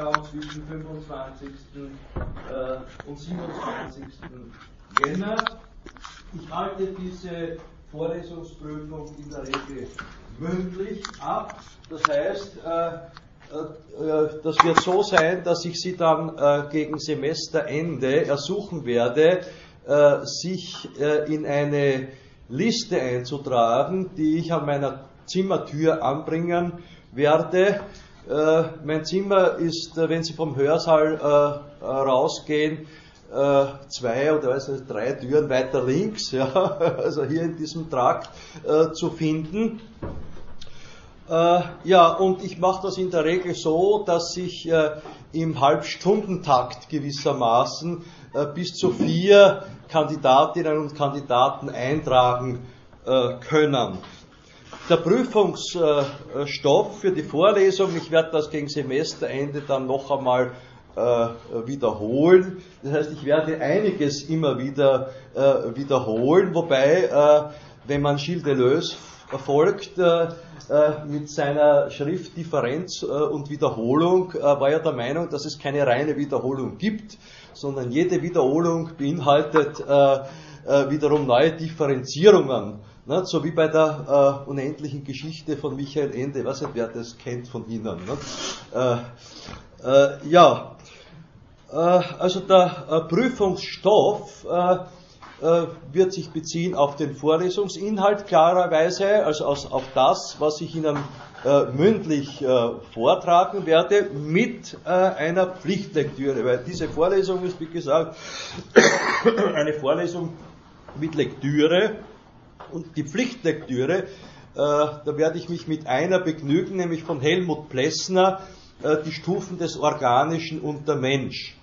Zeitraum zwischen 25. Äh, und 27. Jänner. Ich halte diese Vorlesungsprüfung in der Regel mündlich ab. Das heißt, äh, äh, das wird so sein, dass ich Sie dann gegen Semesterende ersuchen werde, sich in eine Liste einzutragen, die ich an meiner Zimmertür anbringen werde. Äh, mein Zimmer ist, äh, wenn Sie vom Hörsaal äh, rausgehen, zwei oder also drei Türen weiter links, ja, also hier in diesem Trakt zu finden. ja, und ich mache das in der Regel so, dass ich im Halbstundentakt gewissermaßen bis zu vier Kandidatinnen und Kandidaten eintragen können der Prüfungsstoff für die Vorlesung, ich werde das gegen Semesterende dann noch einmal äh, wiederholen. Das heißt, ich werde einiges immer wieder äh, wiederholen, wobei, äh, wenn man Gilles Deleuze folgt, mit seiner Schrift Differenz und Wiederholung war er der Meinung, dass es keine reine Wiederholung gibt, sondern jede Wiederholung beinhaltet wiederum neue Differenzierungen Ne? So wie bei der äh, unendlichen Geschichte von Michael Ende. Ich weiß nicht, wer das kennt von Ihnen. Ne? Äh, äh, ja, äh, also der äh, Prüfungsstoff äh, wird sich beziehen auf den Vorlesungsinhalt klarerweise, also auf das, was ich Ihnen mündlich vortragen werde, mit einer Pflichtlektüre, weil diese Vorlesung ist, wie gesagt, eine Vorlesung mit Lektüre und die Pflichtlektüre, äh, da werde ich mich mit einer begnügen, nämlich von Helmut Plessner, äh, die Stufen des Organischen und der Mensch.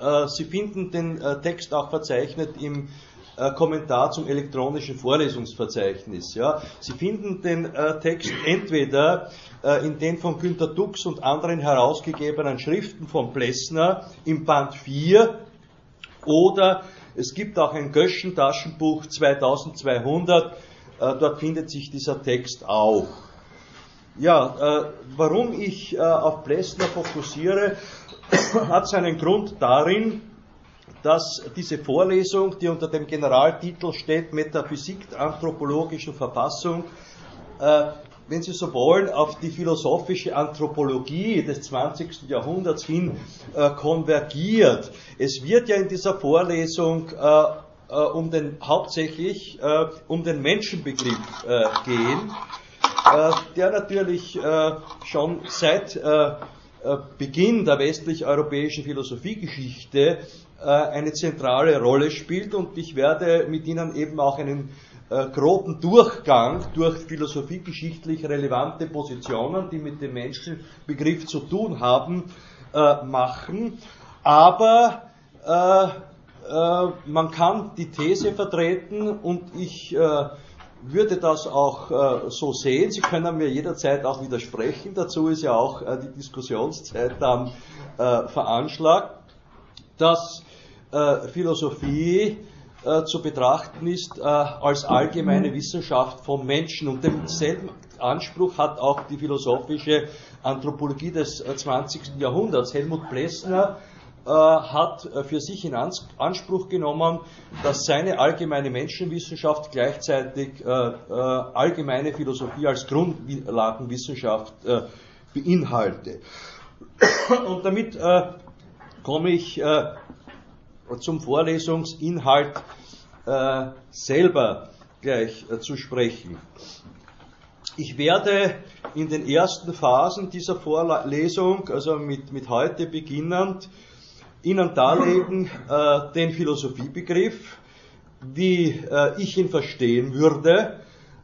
Äh, Sie finden den Text auch verzeichnet im Kommentar zum elektronischen Vorlesungsverzeichnis. Ja. Sie finden den Text entweder in den von Günter Dux und anderen herausgegebenen Schriften von Plessner im Band 4 oder es gibt auch ein Göschen-Taschenbuch 2200, äh, dort findet sich dieser Text auch. Ja, äh, warum ich äh, auf Plessner fokussiere, hat seinen Grund darin, dass diese Vorlesung, die unter dem Generaltitel steht Metaphysik der anthropologischen Verfassung, wenn Sie so wollen, auf die philosophische Anthropologie des 20. Jahrhunderts hin äh, konvergiert. Es wird ja in dieser Vorlesung äh, äh, um den, hauptsächlich äh, um den Menschenbegriff äh, gehen, äh, der natürlich schon seit Beginn der westlich-europäischen Philosophiegeschichte eine zentrale Rolle spielt und ich werde mit Ihnen eben auch einen äh, groben Durchgang durch philosophiegeschichtlich relevante Positionen, die mit dem Menschenbegriff zu tun haben, äh, machen. Aber äh, äh man kann die These vertreten und ich äh, würde das auch äh, so sehen. Sie können mir jederzeit auch widersprechen. Dazu ist ja auch die Diskussionszeit dann veranschlagt, dass Philosophie äh, zu betrachten ist äh, als allgemeine Wissenschaft vom Menschen. Und denselben Anspruch hat auch die philosophische Anthropologie des äh, 20. Jahrhunderts. Helmut Plessner äh, hat äh, für sich in Anspruch genommen, dass seine allgemeine Menschenwissenschaft gleichzeitig äh, allgemeine Philosophie als Grundlagenwissenschaft beinhalte. Und damit komme ich zum Vorlesungsinhalt äh, selber gleich äh, zu sprechen. Ich werde in den ersten Phasen dieser Vorlesung, also mit, mit heute beginnend, Ihnen darlegen äh, den Philosophiebegriff, wie äh, ich ihn verstehen würde,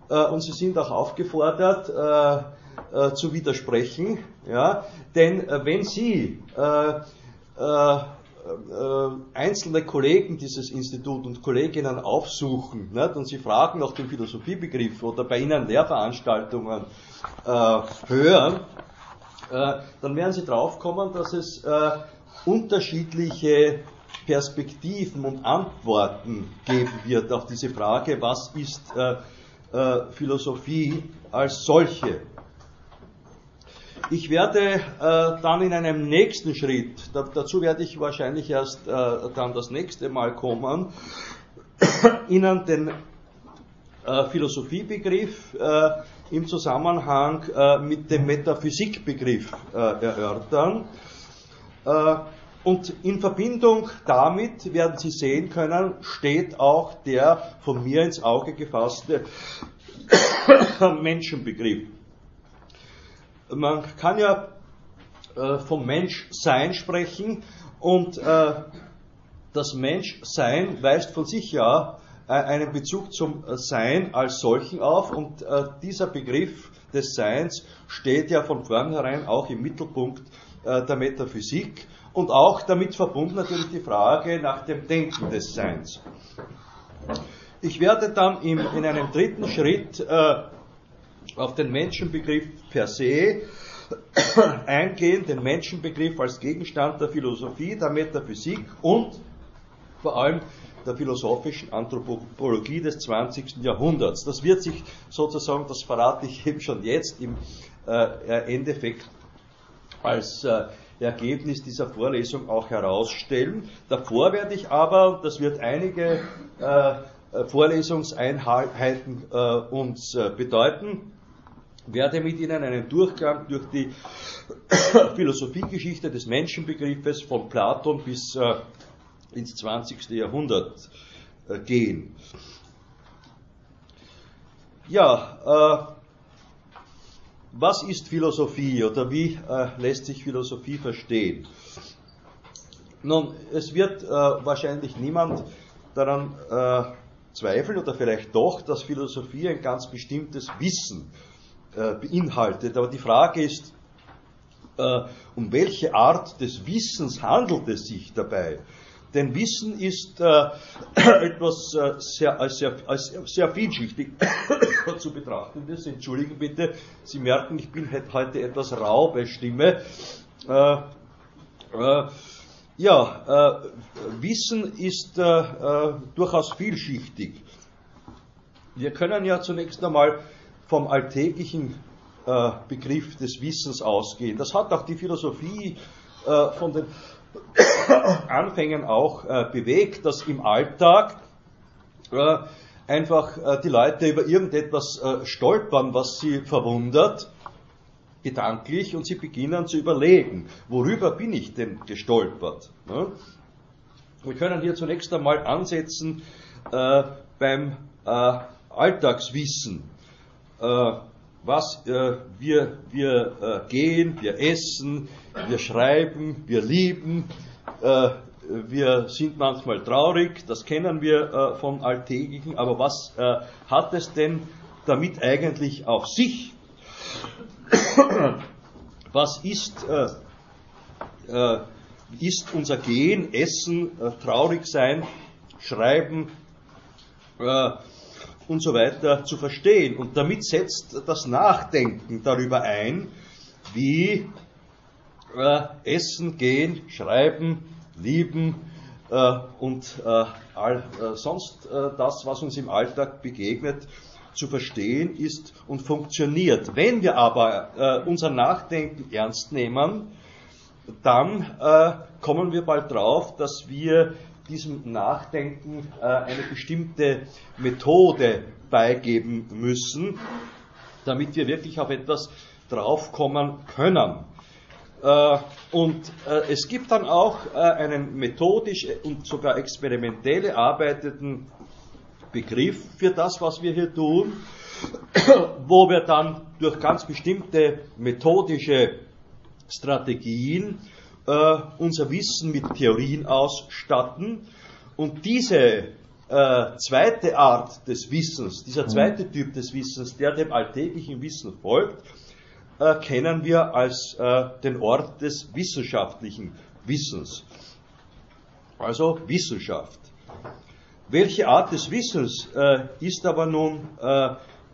äh, und Sie sind auch aufgefordert, äh, zu widersprechen, ja, denn wenn Sie äh, einzelne Kollegen dieses Institut und Kolleginnen aufsuchen nicht, und sie fragen nach dem Philosophiebegriff oder bei ihnen Lehrveranstaltungen äh, hören, äh, dann werden sie draufkommen, dass es äh, unterschiedliche Perspektiven und Antworten geben wird auf diese Frage, was ist äh, äh, Philosophie als solche. Ich werde äh, dann in einem nächsten Schritt, da, dazu werde ich wahrscheinlich erst äh, dann das nächste Mal kommen, Ihnen den äh, Philosophiebegriff äh, im Zusammenhang äh, mit dem Metaphysikbegriff äh, erörtern. Und in Verbindung damit werden Sie sehen können, steht auch der von mir ins Auge gefasste Menschenbegriff. Man kann ja äh, vom Menschsein sprechen und äh, das Menschsein weist von sich ja äh, einen Bezug zum Sein als solchen auf und äh, dieser Begriff des Seins steht ja von vornherein auch im Mittelpunkt äh, der Metaphysik und auch damit verbunden natürlich die Frage nach dem Denken des Seins. Ich werde dann im, in einem dritten Schritt äh, auf den Menschenbegriff per se eingehen, den Menschenbegriff als Gegenstand der Philosophie, der Metaphysik und vor allem der philosophischen Anthropologie des 20. Jahrhunderts. Das wird sich sozusagen, das verrate ich eben schon jetzt, im äh, Endeffekt als äh, Ergebnis dieser Vorlesung auch herausstellen. Davor werde ich aber, das wird einige äh, Vorlesungseinheiten äh, uns äh, bedeuten, werde mit Ihnen einen Durchgang durch die Philosophiegeschichte des Menschenbegriffes von Platon bis äh, ins 20. Jahrhundert äh, gehen. Ja, äh, was ist Philosophie oder wie äh, lässt sich Philosophie verstehen? Nun, es wird äh, wahrscheinlich niemand daran äh, zweifeln oder vielleicht doch, dass Philosophie ein ganz bestimmtes Wissen äh, beinhaltet. Aber die Frage ist, äh, um welche Art des Wissens handelt es sich dabei? Denn Wissen ist äh, etwas äh, sehr, als sehr, als sehr vielschichtig zu betrachten ist. Entschuldigen bitte, Sie merken, ich bin heute etwas rau bei Stimme. Äh, äh, ja, äh, Wissen ist durchaus vielschichtig. Wir können ja zunächst einmal vom alltäglichen Begriff des Wissens ausgehen. Das hat auch die Philosophie von den Anfängen auch äh, bewegt, dass im Alltag äh, einfach äh, die Leute über irgendetwas äh, stolpern, was sie verwundert, gedanklich, und sie beginnen zu überlegen, worüber bin ich denn gestolpert? Ne? Wir können hier zunächst einmal ansetzen äh, beim äh, Alltagswissen was äh, wir, wir äh, gehen, wir essen, wir schreiben, wir lieben, äh, wir sind manchmal traurig, das kennen wir äh, vom Alltäglichen, aber was äh, hat es denn damit eigentlich auf sich? Was ist, äh, ist unser Gehen, Essen, traurig sein, Schreiben, und so weiter zu verstehen. Und damit setzt das Nachdenken darüber ein, wie äh, Essen, Gehen, Schreiben, Lieben äh, und äh, all, äh, sonst äh, das, was uns im Alltag begegnet, zu verstehen ist und funktioniert. Wenn wir aber äh, unser Nachdenken ernst nehmen, dann kommen wir bald drauf, dass wir diesem Nachdenken äh, eine bestimmte Methode beigeben müssen, damit wir wirklich auf etwas draufkommen können. Äh, und äh, es gibt dann auch einen methodisch und sogar experimentell erarbeiteten Begriff für das, was wir hier tun, wo wir dann durch ganz bestimmte methodische Strategien äh, unser Wissen mit Theorien ausstatten und diese äh, zweite Art des Wissens, dieser zweite Typ des Wissens, der dem alltäglichen Wissen folgt, äh, kennen wir als äh, den Ort des wissenschaftlichen Wissens. Also Wissenschaft. Welche Art des Wissens äh, ist aber nun äh,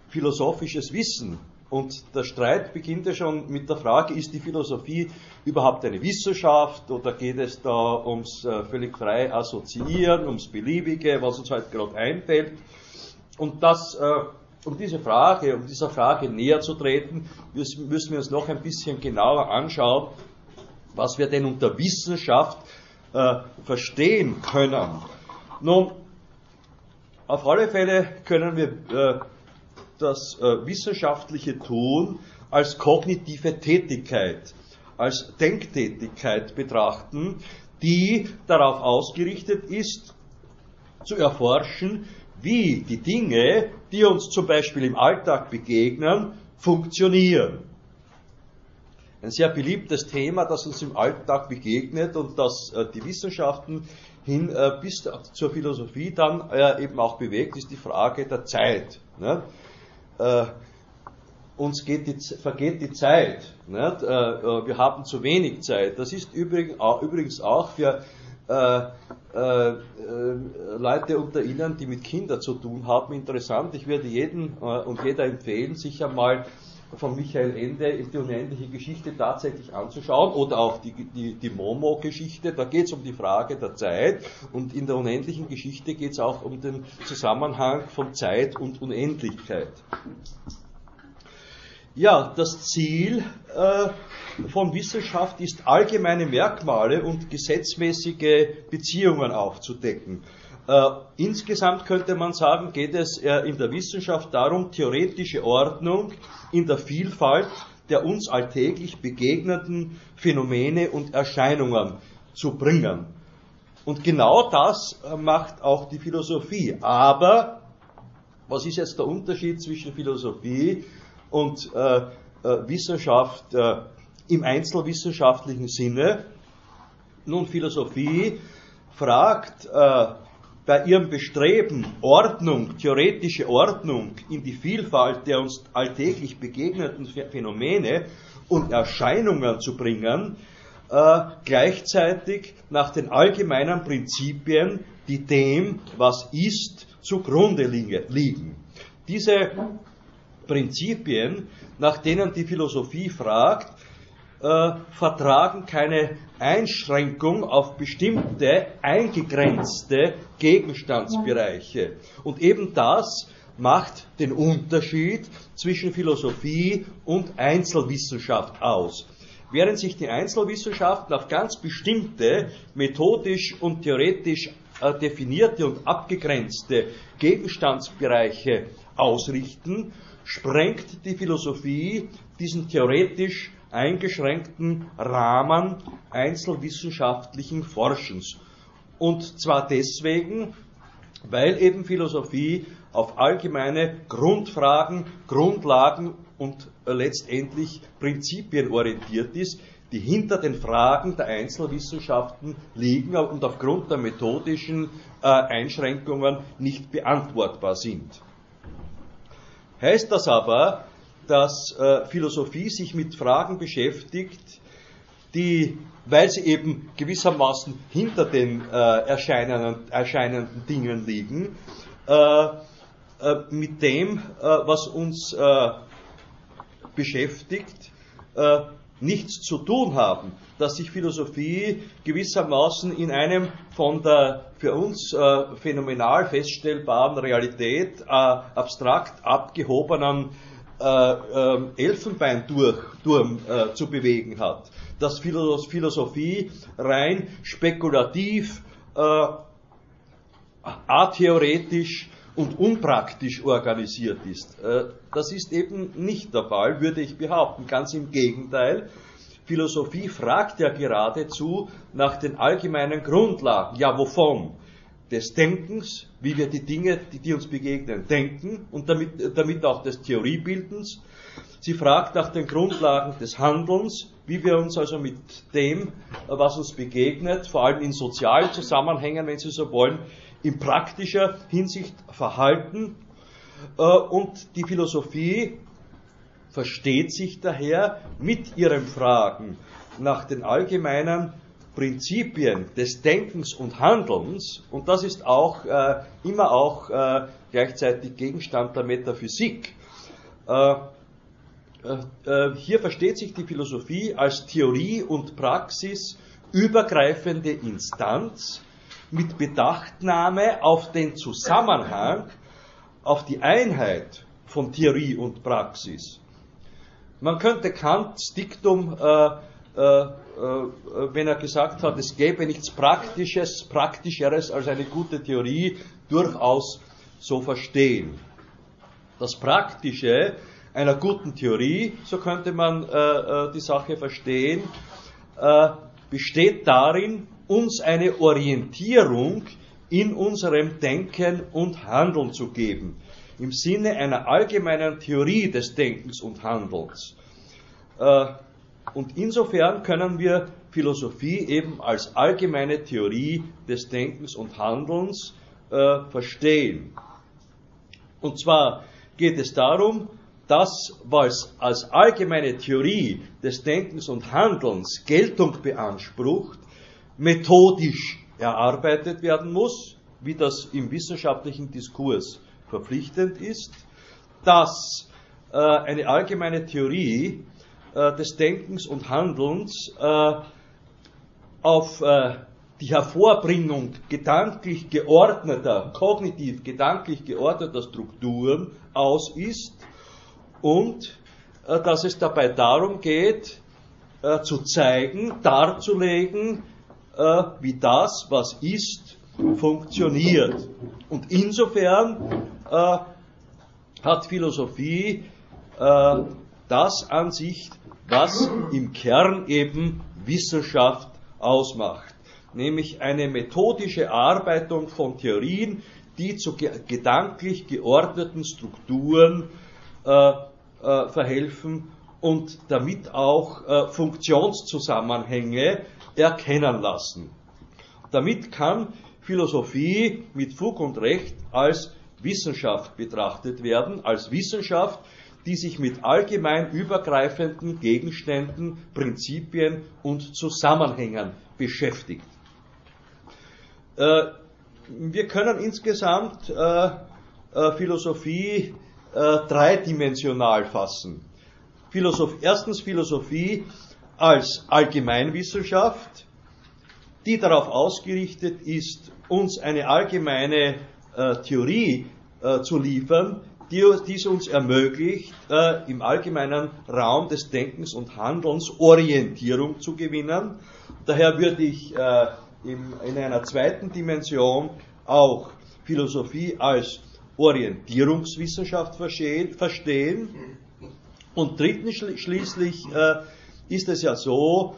philosophisches Wissen? Und der Streit beginnt ja schon mit der Frage, ist die Philosophie überhaupt eine Wissenschaft oder geht es da ums äh, völlig frei Assoziieren, ums Beliebige, was uns halt gerade einfällt. Und das äh, um diese Frage, um dieser Frage näher zu treten, müssen, wir uns noch ein bisschen genauer anschauen, was wir denn unter Wissenschaft äh, verstehen können. Nun, auf alle Fälle können wir das äh, wissenschaftliche Tun als kognitive Tätigkeit, als Denktätigkeit betrachten, die darauf ausgerichtet ist, zu erforschen, wie die Dinge, die uns zum Beispiel im Alltag begegnen, funktionieren. Ein sehr beliebtes Thema, das uns im Alltag begegnet und das äh, die Wissenschaften hin äh, bis zur Philosophie dann äh, eben auch bewegt, ist die Frage der Zeit. Ne? Uns die, vergeht die Zeit. Nicht? wir haben zu wenig Zeit. Das ist übrigens auch für äh, äh, Leute unter Ihnen, die mit Kindern zu tun haben, interessant. Ich würde jeden äh, und jeder empfehlen, sich einmal von Michael Ende die unendliche Geschichte tatsächlich anzuschauen oder auch die, die, die Momo-Geschichte. Da geht es um die Frage der Zeit und in der unendlichen Geschichte geht es auch um den Zusammenhang von Zeit und Unendlichkeit. Ja, das Ziel äh, von Wissenschaft ist, allgemeine Merkmale und gesetzmäßige Beziehungen aufzudecken. Äh, insgesamt könnte man sagen, geht es äh, in der Wissenschaft darum, theoretische Ordnung in der Vielfalt der uns alltäglich begegnenden Phänomene und Erscheinungen zu bringen. Und genau das äh, macht auch die Philosophie. Aber was ist jetzt der Unterschied zwischen Philosophie und äh, äh, Wissenschaft äh, im einzelwissenschaftlichen Sinne. Nun, Philosophie fragt bei ihrem Bestreben, Ordnung, theoretische Ordnung in die Vielfalt der uns alltäglich begegneten Phänomene und Erscheinungen zu bringen, äh, gleichzeitig nach den allgemeinen Prinzipien, die dem, was ist, zugrunde liegen. Diese Prinzipien, nach denen die Philosophie fragt, äh, vertragen keine Einschränkung auf bestimmte eingegrenzte Gegenstandsbereiche. Und eben das macht den Unterschied zwischen Philosophie und Einzelwissenschaft aus. Während sich die Einzelwissenschaften auf ganz bestimmte methodisch und theoretisch äh, definierte und abgegrenzte Gegenstandsbereiche ausrichten, sprengt die Philosophie diesen theoretisch eingeschränkten Rahmen einzelwissenschaftlichen Forschens. Und zwar deswegen, weil eben Philosophie auf allgemeine Grundfragen, Grundlagen und letztendlich Prinzipien orientiert ist, die hinter den Fragen der Einzelwissenschaften liegen und aufgrund der methodischen äh, Einschränkungen nicht beantwortbar sind. Heißt das aber, dass äh, Philosophie sich mit Fragen beschäftigt, die, weil sie eben gewissermaßen hinter den äh, erscheinenden, erscheinenden Dingen liegen, äh, äh mit dem, äh, was uns äh, beschäftigt, nichts zu tun haben, dass sich Philosophie gewissermaßen in einem von der für uns äh, phänomenal feststellbaren Realität äh, abstrakt abgehobenen Elfenbeinturm äh, zu bewegen hat. Dass Philosophie rein spekulativ, äh, atheoretisch und unpraktisch organisiert ist. Äh, das ist eben nicht der Fall, würde ich behaupten. Ganz im Gegenteil. Philosophie fragt ja geradezu nach den allgemeinen Grundlagen. Ja, wovon? Des Denkens, wie wir die Dinge, die, die uns begegnen, denken und damit, damit auch des Theoriebildens. Sie fragt nach den Grundlagen des Handelns, wie wir uns also mit dem, was uns begegnet, vor allem in sozialen Zusammenhängen, wenn Sie so wollen, in praktischer Hinsicht verhalten. Äh, und die Philosophie versteht sich daher mit ihren Fragen nach den allgemeinen Prinzipien des Denkens und Handelns, und das ist auch äh, immer auch äh, gleichzeitig Gegenstand der Metaphysik. Äh, äh hier versteht sich die Philosophie als Theorie und Praxis übergreifende Instanz, mit Bedachtnahme auf den Zusammenhang, auf die Einheit von Theorie und Praxis. Man könnte Kants Diktum, äh, äh, äh, wenn er gesagt hat, es gäbe nichts Praktisches, Praktischeres als eine gute Theorie, durchaus so verstehen. Das Praktische einer guten Theorie, so könnte man äh, äh, die Sache verstehen, äh, besteht darin, uns eine Orientierung in unserem Denken und Handeln zu geben, im Sinne einer allgemeinen Theorie des Denkens und Handelns. Äh, und insofern können wir Philosophie eben als allgemeine Theorie des Denkens und Handelns äh, verstehen. Und zwar geht es darum, dass, was als allgemeine Theorie des Denkens und Handelns Geltung beansprucht, methodisch erarbeitet werden muss, wie das im wissenschaftlichen Diskurs verpflichtend ist, dass äh, eine allgemeine Theorie äh, des Denkens und Handelns äh, auf äh, die Hervorbringung gedanklich geordneter, kognitiv gedanklich geordneter Strukturen aus ist und äh, dass es dabei darum geht, äh, zu zeigen, darzulegen, äh, wie das, was ist, funktioniert. Und insofern hat Philosophie das an sich, was im Kern eben Wissenschaft ausmacht, nämlich eine methodische Erarbeitung von Theorien, die zu gedanklich geordneten Strukturen äh, äh, verhelfen und damit auch äh, Funktionszusammenhänge erkennen lassen. Damit kann Philosophie mit Fug und Recht als Wissenschaft betrachtet werden, als Wissenschaft, die sich mit allgemein übergreifenden Gegenständen, Prinzipien und Zusammenhängen beschäftigt. Äh, wir können insgesamt äh, äh, Philosophie dreidimensional fassen. Erstens Philosophie als Allgemeinwissenschaft, die darauf ausgerichtet ist, uns eine allgemeine Theorie zu liefern, die, die es uns ermöglicht, äh, im allgemeinen Raum des Denkens und Handelns Orientierung zu gewinnen. Daher würde ich äh, im, in einer zweiten Dimension auch Philosophie als Orientierungswissenschaft verstehen. Und drittens schließlich äh, ist es ja so,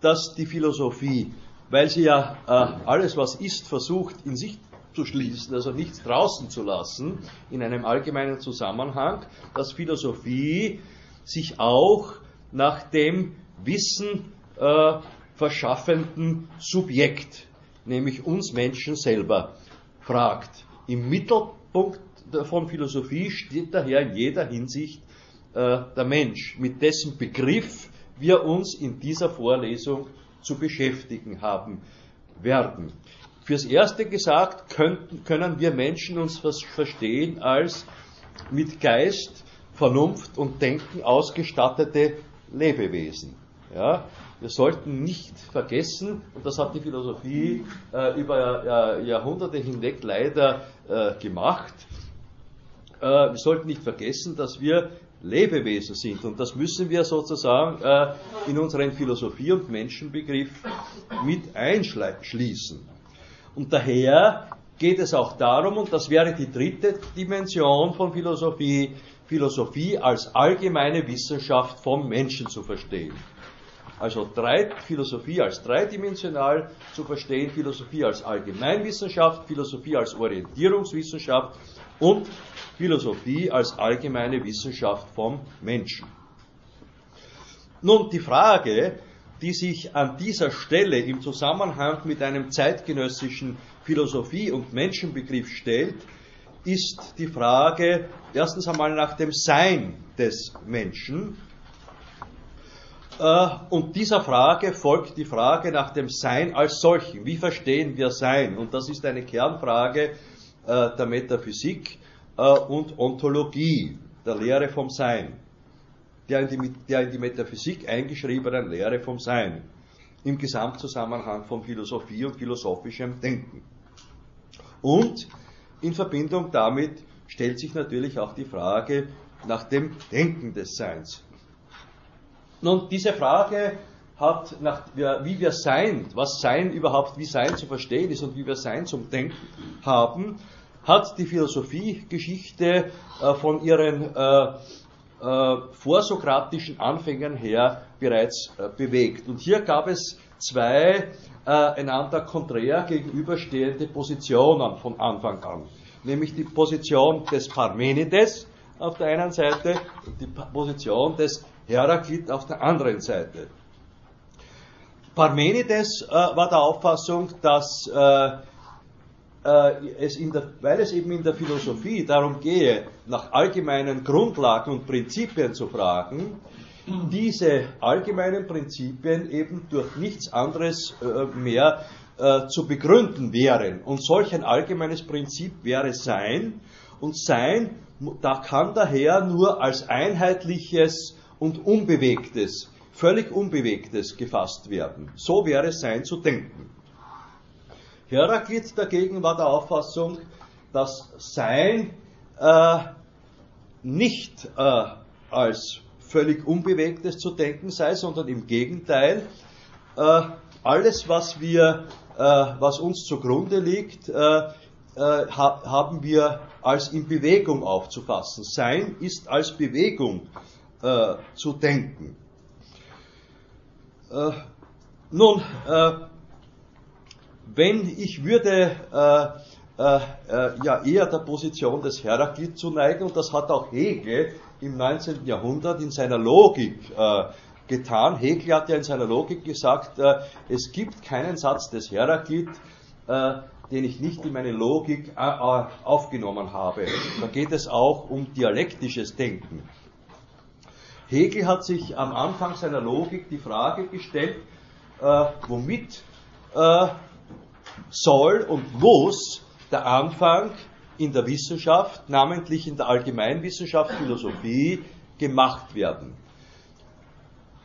dass die Philosophie, weil sie ja äh, alles, was ist, versucht in sich zu schließen, also nichts draußen zu lassen, in einem allgemeinen Zusammenhang, dass Philosophie sich auch nach dem Wissen äh, verschaffenden Subjekt, nämlich uns Menschen selber, fragt. Im Mittelpunkt von Philosophie steht daher in jeder Hinsicht äh, der Mensch, mit dessen Begriff wir uns in dieser Vorlesung zu beschäftigen haben werden. Fürs Erste gesagt, könnten, können wir Menschen uns verstehen als mit Geist, Vernunft und Denken ausgestattete Lebewesen. Ja? Wir sollten nicht vergessen, und das hat die Philosophie äh, über äh, Jahrhunderte hinweg leider äh, gemacht, äh, wir sollten nicht vergessen, dass wir Lebewesen sind. Und das müssen wir sozusagen äh, in unseren Philosophie- und Menschenbegriff mit einschließen. Und daher geht es auch darum, und das wäre die dritte Dimension von Philosophie, Philosophie als allgemeine Wissenschaft vom Menschen zu verstehen. Also drei, Philosophie als dreidimensional zu verstehen, Philosophie als Allgemeinwissenschaft, Philosophie als Orientierungswissenschaft und Philosophie als allgemeine Wissenschaft vom Menschen. Nun, die Frage, die sich an dieser Stelle im Zusammenhang mit einem zeitgenössischen Philosophie- und Menschenbegriff stellt, ist die Frage erstens einmal nach dem Sein des Menschen. Äh, und dieser Frage folgt die Frage nach dem Sein als solchen. Wie verstehen wir Sein? Und das ist eine Kernfrage äh, der Metaphysik äh, und Ontologie, der Lehre vom Sein der in, die, der in die Metaphysik eingeschriebenen Lehre vom Sein, im Gesamtzusammenhang von Philosophie und philosophischem Denken. Und in Verbindung damit stellt sich natürlich auch die Frage nach dem Denken des Seins. Nun, diese Frage hat, nach, wie wir Sein, was Sein überhaupt, wie Sein zu verstehen ist und wie wir Sein zum Denken haben, hat die Philosophiegeschichte äh, von ihren äh, vorsokratischen Anfängern her bereits äh, bewegt. Und hier gab es zwei äh, einander konträr gegenüberstehende Positionen von Anfang an. Nämlich die Position des Parmenides auf der einen Seite und die Position des Heraklit auf der anderen Seite. Parmenides äh, war der Auffassung, dass äh, äh, es der, weil es eben in der Philosophie darum gehe, nach allgemeinen Grundlagen und Prinzipien zu fragen, diese allgemeinen Prinzipien eben durch nichts anderes äh, mehr äh, zu begründen wären. Und solch ein allgemeines Prinzip wäre Sein. Und Sein da kann daher nur als einheitliches und unbewegtes, völlig unbewegtes gefasst werden. So wäre Sein zu denken. Heraklit dagegen war der Auffassung, dass Sein äh, nicht äh, als völlig Unbewegtes zu denken sei, sondern im Gegenteil, äh, alles, was wir, äh, was uns zugrunde liegt, äh, äh, ha haben wir als in Bewegung aufzufassen. Sein ist als Bewegung zu denken. nun, wenn ich würde äh, äh, ja eher der Position des Heraklit zuneigen, und das hat auch Hegel im 19. Jahrhundert in seiner Logik äh, getan. Hegel hat ja in seiner Logik gesagt, äh, es gibt keinen Satz des Heraklit, äh, den ich nicht in meine Logik äh, aufgenommen habe. Da geht es auch um dialektisches Denken. Hegel hat sich am Anfang seiner Logik die Frage gestellt, äh, womit äh, soll und muss der Anfang in der Wissenschaft, namentlich in der Allgemeinwissenschaft, Philosophie, gemacht werden.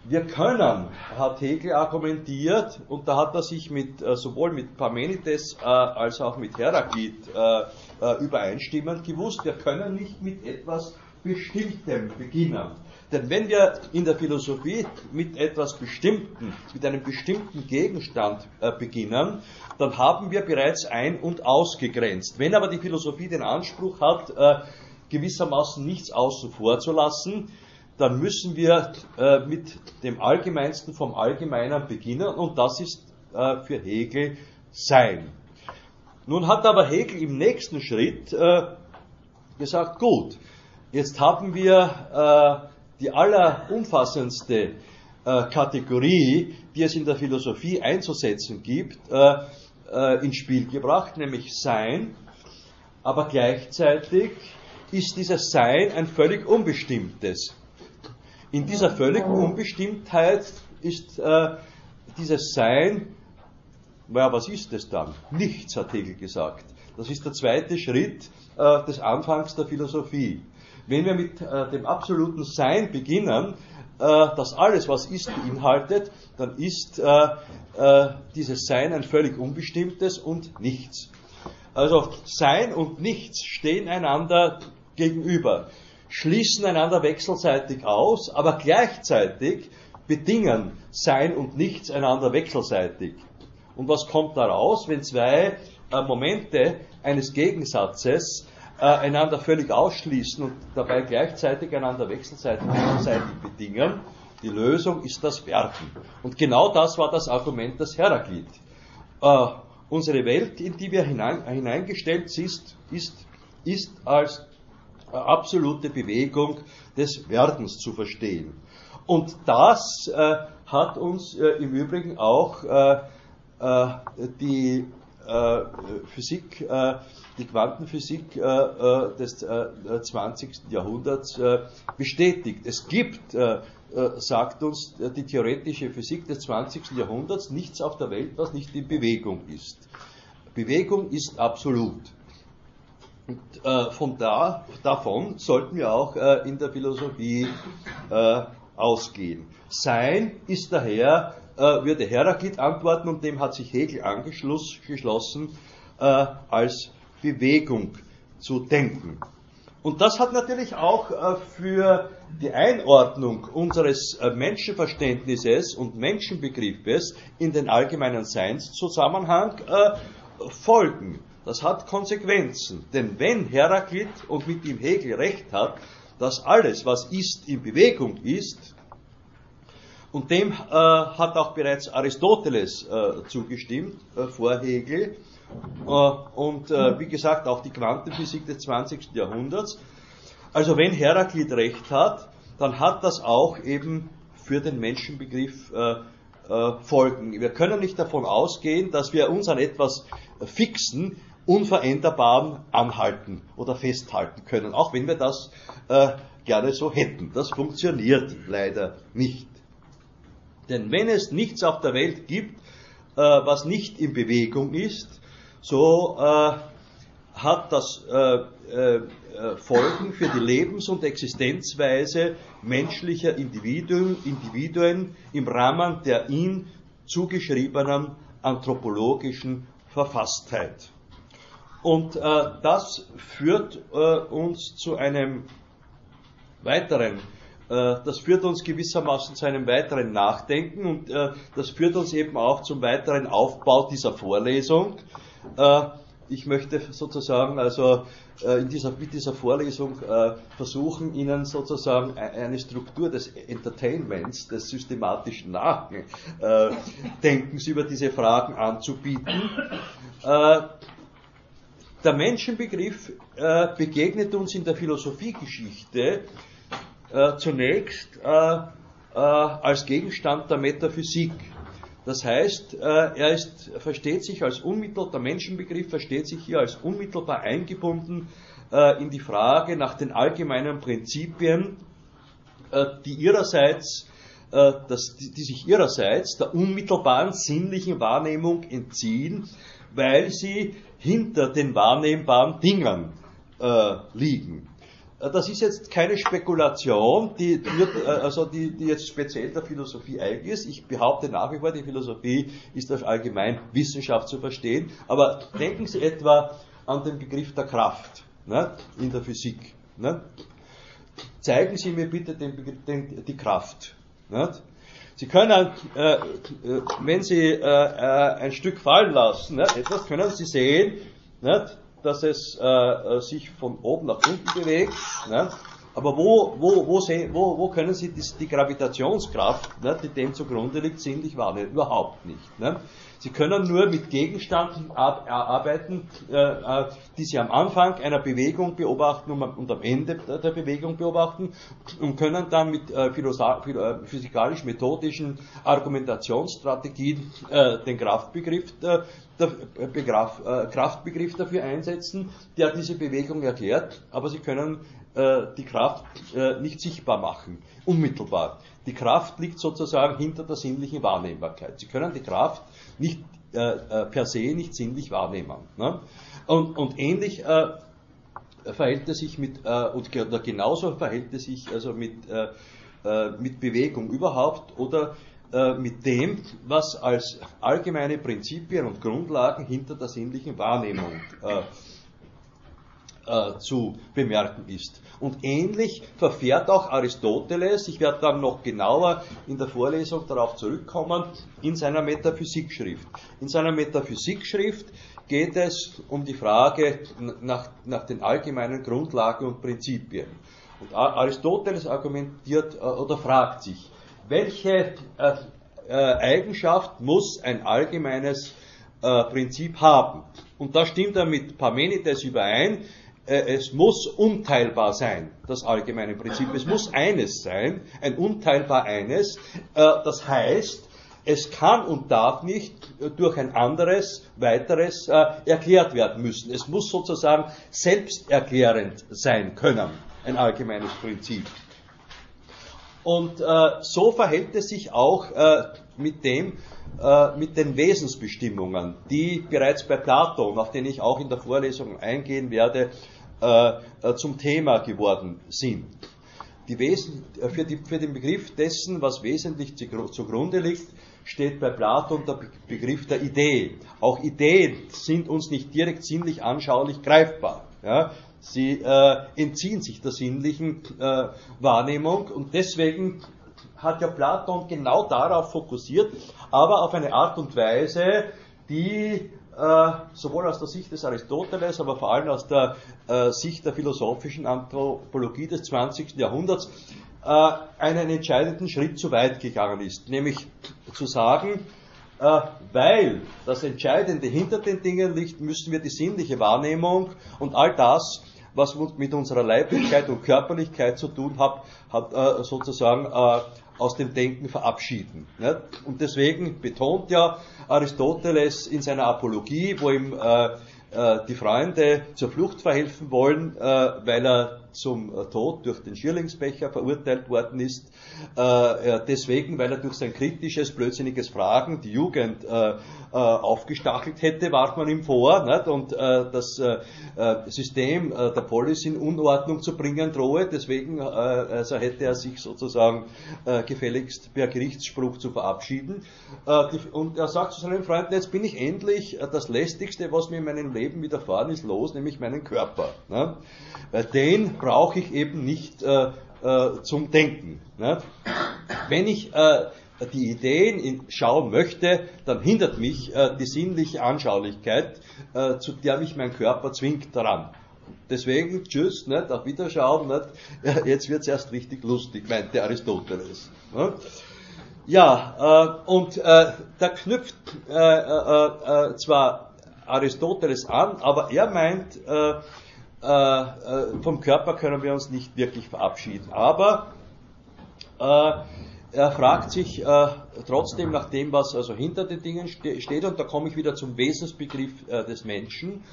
Wir können, hat Hegel argumentiert, und da hat er sich mit, äh, sowohl mit Parmenides äh, als auch mit Heraklit äh, übereinstimmend gewusst, wir können nicht mit etwas Bestimmtem beginnen. Denn wenn wir in der Philosophie mit etwas Bestimmten, mit einem bestimmten Gegenstand äh, beginnen, dann haben wir bereits ein- und ausgegrenzt. Wenn aber die Philosophie den Anspruch hat, äh, gewissermaßen nichts außen vor zu lassen, dann müssen wir äh, mit dem Allgemeinsten vom Allgemeinen beginnen und das ist äh, für Hegel Sein. Nun hat aber Hegel im nächsten Schritt äh, gesagt, gut, jetzt haben wir äh, die allerumfassendste äh, Kategorie, die es in der Philosophie einzusetzen gibt, äh, äh, ins Spiel gebracht, nämlich Sein. Aber gleichzeitig ist dieses Sein ein völlig unbestimmtes. In dieser völligen Unbestimmtheit ist äh, dieses Sein, naja, was ist es dann? Nichts, hat Hegel gesagt. Das ist der zweite Schritt äh, des Anfangs der Philosophie. Wenn wir mit äh, dem absoluten Sein beginnen, äh, das alles, was ist, beinhaltet, dann ist äh, äh, dieses Sein ein völlig unbestimmtes und nichts. Also Sein und Nichts stehen einander gegenüber, schließen einander wechselseitig aus, aber gleichzeitig bedingen Sein und Nichts einander wechselseitig. Und was kommt daraus, wenn zwei äh, Momente eines Gegensatzes äh, einander völlig ausschließen und dabei gleichzeitig einander wechselseitig bedingen. Die Lösung ist das Werken. Und genau das war das Argument des Heraklit. Äh, unsere Welt, in die wir hinein, hineingestellt sind, ist, ist als äh, absolute Bewegung des Werdens zu verstehen. Und das äh, hat uns äh, im Übrigen auch äh, äh, die Physik die Quantenphysik äh, äh des äh, 20. Jahrhunderts äh, bestätigt. Es gibt, äh, äh, sagt uns die theoretische Physik des 20. Jahrhunderts, nichts auf der Welt, was nicht in Bewegung ist. Bewegung ist absolut. Und von da, davon sollten wir auch in der Philosophie ausgehen. Sein ist daher, würde Heraklit antworten, und dem hat sich Hegel angeschlossen, als Bewegung zu denken. Und das hat natürlich auch äh, für die Einordnung unseres äh, Menschenverständnisses und Menschenbegriffes in den allgemeinen Seinszusammenhang äh, Folgen. Das hat Konsequenzen. Denn wenn Heraklit und mit ihm Hegel recht hat, dass alles, was ist, in Bewegung ist, und dem äh, hat auch bereits Aristoteles äh, zugestimmt äh, vor Hegel, und äh, wie gesagt auch die Quantenphysik des 20. Jahrhunderts. Also wenn Heraklit recht hat, dann hat das auch eben für den Menschenbegriff äh, Folgen. Wir können nicht davon ausgehen, dass wir uns an etwas Fixen, Unveränderbaren anhalten oder festhalten können, auch wenn wir das äh, gerne so hätten. Das funktioniert leider nicht. Denn wenn es nichts auf der Welt gibt, äh, was nicht in Bewegung ist, so äh, hat das äh, äh, Folgen für die Lebens- und Existenzweise menschlicher Individuen, Individuen im Rahmen der ihm zugeschriebenen anthropologischen Verfasstheit. Und äh, das führt äh, uns zu einem weiteren äh, das führt uns gewissermaßen zu einem weiteren Nachdenken und das führt uns eben auch zum weiteren Aufbau dieser Vorlesung, äh, ich möchte sozusagen also äh, in dieser, mit dieser Vorlesung äh, versuchen, Ihnen sozusagen e-, eine Struktur des Entertainments, des systematischen Nachdenkens über diese Fragen anzubieten. Der Menschenbegriff begegnet uns in der Philosophiegeschichte zunächst als Gegenstand der Metaphysik. Das heißt, äh, er ist, versteht sich als unmittelbar, der Menschenbegriff versteht sich hier als unmittelbar eingebunden äh, in die Frage nach den allgemeinen Prinzipien, äh, die ihrerseits die sich ihrerseits der unmittelbaren sinnlichen Wahrnehmung entziehen, weil sie hinter den wahrnehmbaren Dingen äh, liegen. Das ist jetzt keine Spekulation, die, wird, äh, also die, die jetzt speziell der Philosophie eigen ist. Ich behaupte nach wie vor, die Philosophie ist als allgemein Wissenschaft zu verstehen. Aber denken Sie etwa an den Begriff der Kraft ne, in der Physik. Ne. Zeigen Sie mir bitte den, den, die Kraft. Ne. Sie können, äh, äh, wenn Sie äh, äh, ein Stück fallen lassen, ne, etwas können Sie sehen, ne, dass es äh, äh, sich von oben nach unten bewegt. Ne? Aber wo, wo, wo, sehen, wo, wo können Sie die, die Gravitationskraft, ne, die dem zugrunde liegt, sinnlich wahrnehmen? Überhaupt nicht. Ne? Sie können nur mit Gegenständen arbeiten, äh, äh, die Sie am Anfang einer Bewegung beobachten und am Ende der Bewegung beobachten und können dann mit äh, physikalisch-methodischen Argumentationsstrategien den Kraftbegriff, der Begraf, Kraftbegriff dafür einsetzen, der diese Bewegung erklärt, aber Sie können die Kraft nicht sichtbar machen, unmittelbar. Die Kraft liegt sozusagen hinter der sinnlichen Wahrnehmbarkeit. Sie können die Kraft nicht äh, äh, per se nicht sinnlich wahrnehmen. Ne? Und, und, ähnlich äh, verhält es sich mit, äh, oder genauso verhält es sich also mit, äh, äh, mit Bewegung überhaupt oder mit dem, was als allgemeine Prinzipien und Grundlagen hinter der sinnlichen Wahrnehmung zu bemerken ist. Und ähnlich verfährt auch Aristoteles, ich werde dann noch genauer in der Vorlesung darauf zurückkommen, in seiner Metaphysikschrift. In seiner Metaphysikschrift geht es um die Frage nach, nach den allgemeinen Grundlagen und Prinzipien. Und Aristoteles argumentiert äh, oder fragt sich, welche äh, äh, Eigenschaft muss ein allgemeines äh, Prinzip haben? Und da stimmt er mit Parmenides überein, äh, es muss unteilbar sein, das allgemeine Prinzip. Es muss eines sein, ein unteilbar eines. Äh, das heißt, es kann und darf nicht durch ein anderes, weiteres äh, erklärt werden müssen. Es muss sozusagen selbsterklärend sein können, ein allgemeines Prinzip. Und äh, so verhält es sich auch äh, mit dem, äh, mit den Wesensbestimmungen, die bereits bei Platon, auf den ich auch in der Vorlesung eingehen werde, äh, äh, zum Thema geworden sind. Wesen, äh, für, die, für, den Begriff dessen, was wesentlich zugrunde liegt, steht bei Platon der Begriff der Idee. Auch Ideen sind uns nicht direkt sinnlich anschaulich greifbar. Ja? Sie äh, entziehen sich der sinnlichen äh, Wahrnehmung und deswegen hat ja Platon genau darauf fokussiert, aber auf eine Art und Weise, die äh, sowohl aus der Sicht des Aristoteles, aber vor allem aus der äh, Sicht der philosophischen Anthropologie des 20. Jahrhunderts äh, einen entscheidenden Schritt zu weit gegangen ist, nämlich zu sagen, weil das Entscheidende hinter den Dingen liegt, müssen wir die sinnliche Wahrnehmung und all das, was mit unserer Leiblichkeit und Körperlichkeit zu tun hat, hat sozusagen aus dem Denken verabschieden. Und deswegen betont ja Aristoteles in seiner Apologie, wo ihm äh, äh, die Freunde zur Flucht verhelfen wollen, äh, weil er zum äh, Tod durch den Schierlingsbecher verurteilt worden ist, äh, deswegen, weil er durch sein kritisches, blödsinniges Fragen die Jugend äh, aufgestachelt hätte, warf man ihm vor, nicht? und das System der Polis in Unordnung zu bringen drohe, deswegen also hätte er sich sozusagen gefälligst per Gerichtsspruch zu verabschieden. und er sagt zu seinen Freunden, jetzt bin ich endlich das Lästigste, was mir in meinem Leben widerfahren ist, los, nämlich meinen Körper. Ne? Weil den brauche ich eben nicht äh, äh, zum Denken. Ne? Wenn ich äh, die Ideen in, schauen möchte, dann hindert mich äh, die sinnliche Anschaulichkeit, äh, zu der mich mein Körper zwingt daran. Deswegen, tschüss, nicht, auf Wiederschauen, nicht, jetzt wird es erst richtig lustig, meinte Aristoteles. Ne? Ja, äh, und äh, da knüpft äh, äh, zwar Aristoteles an, aber er meint, äh, äh, äh, vom Körper können wir uns nicht wirklich verabschieden. Aber äh, er fragt sich äh, trotzdem nach dem, was also hinter den Dingen ste steht, und da komme ich wieder zum Wesensbegriff äh, des Menschen.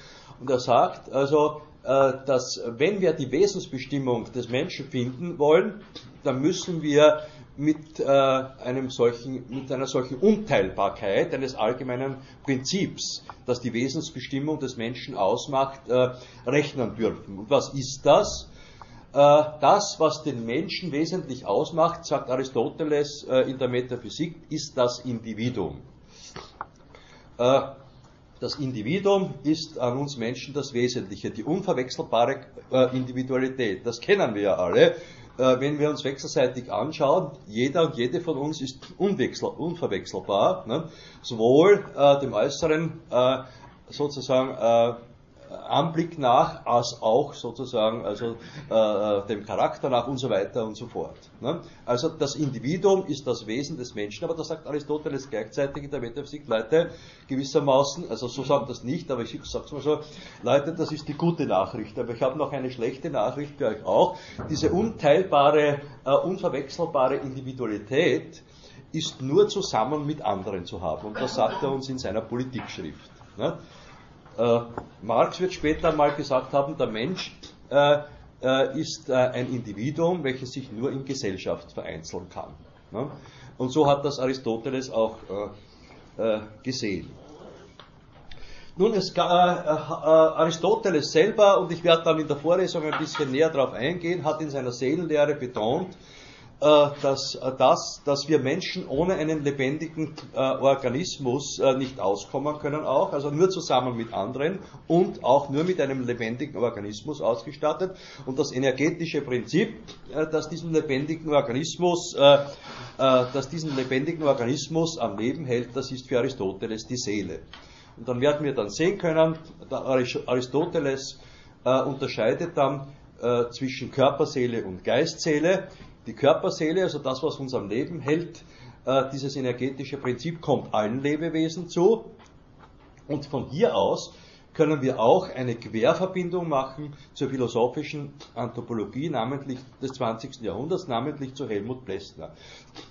Und er sagt also, äh, dass wenn wir die Wesensbestimmung des Menschen finden wollen, dann müssen wir mit, äh, einem solchen, mit einer solchen Unteilbarkeit eines allgemeinen Prinzips, das die Wesensbestimmung des Menschen ausmacht, äh, rechnen dürfen. Und was ist das? Äh, das, was den Menschen wesentlich ausmacht, sagt Aristoteles äh, in der Metaphysik, ist das Individuum. Äh, das Individuum ist an uns Menschen das Wesentliche, die unverwechselbare äh, Individualität. Das kennen wir ja alle. Äh, wenn wir uns wechselseitig anschauen, jeder und jede von uns ist unverwechselbar, ne? sowohl äh, dem äußeren äh, sozusagen äh, Anblick nach, als auch sozusagen also, äh, dem Charakter nach und so weiter und so fort. Ne? Also das Individuum ist das Wesen des Menschen, aber das sagt Aristoteles gleichzeitig in der Metaphysik, Leute, gewissermaßen, also so sagt das nicht, aber ich sage es mal so, Leute, das ist die gute Nachricht, aber ich habe noch eine schlechte Nachricht für euch auch. Diese unteilbare, äh, unverwechselbare Individualität ist nur zusammen mit anderen zu haben und das sagt er uns in seiner Politikschrift. Ne? Äh, Marx wird später mal gesagt haben, der Mensch äh, äh, ist äh, ein Individuum, welches sich nur in Gesellschaft vereinzeln kann. Ne? Und so hat das Aristoteles auch äh, äh, gesehen. Nun, es, Aristoteles selber, und ich werde dann in der Vorlesung ein bisschen näher darauf eingehen, hat in seiner Seelenlehre betont, äh, dass, äh, das, dass wir Menschen ohne einen lebendigen äh, Organismus nicht auskommen können auch, also nur zusammen mit anderen und auch nur mit einem lebendigen Organismus ausgestattet. Und das energetische Prinzip, das diesen lebendigen Organismus, das diesen lebendigen Organismus am Leben hält, das ist für Aristoteles die Seele. Und dann werden wir dann sehen können, Aristoteles unterscheidet dann zwischen Körperseele und Geistseele. Die Körperseele, also das, was uns am Leben hält, äh, dieses energetische Prinzip kommt allen Lebewesen zu. Und von hier aus können wir auch eine Querverbindung machen zur philosophischen Anthropologie, namentlich des 20. Jahrhunderts, namentlich zu Helmut Plessner.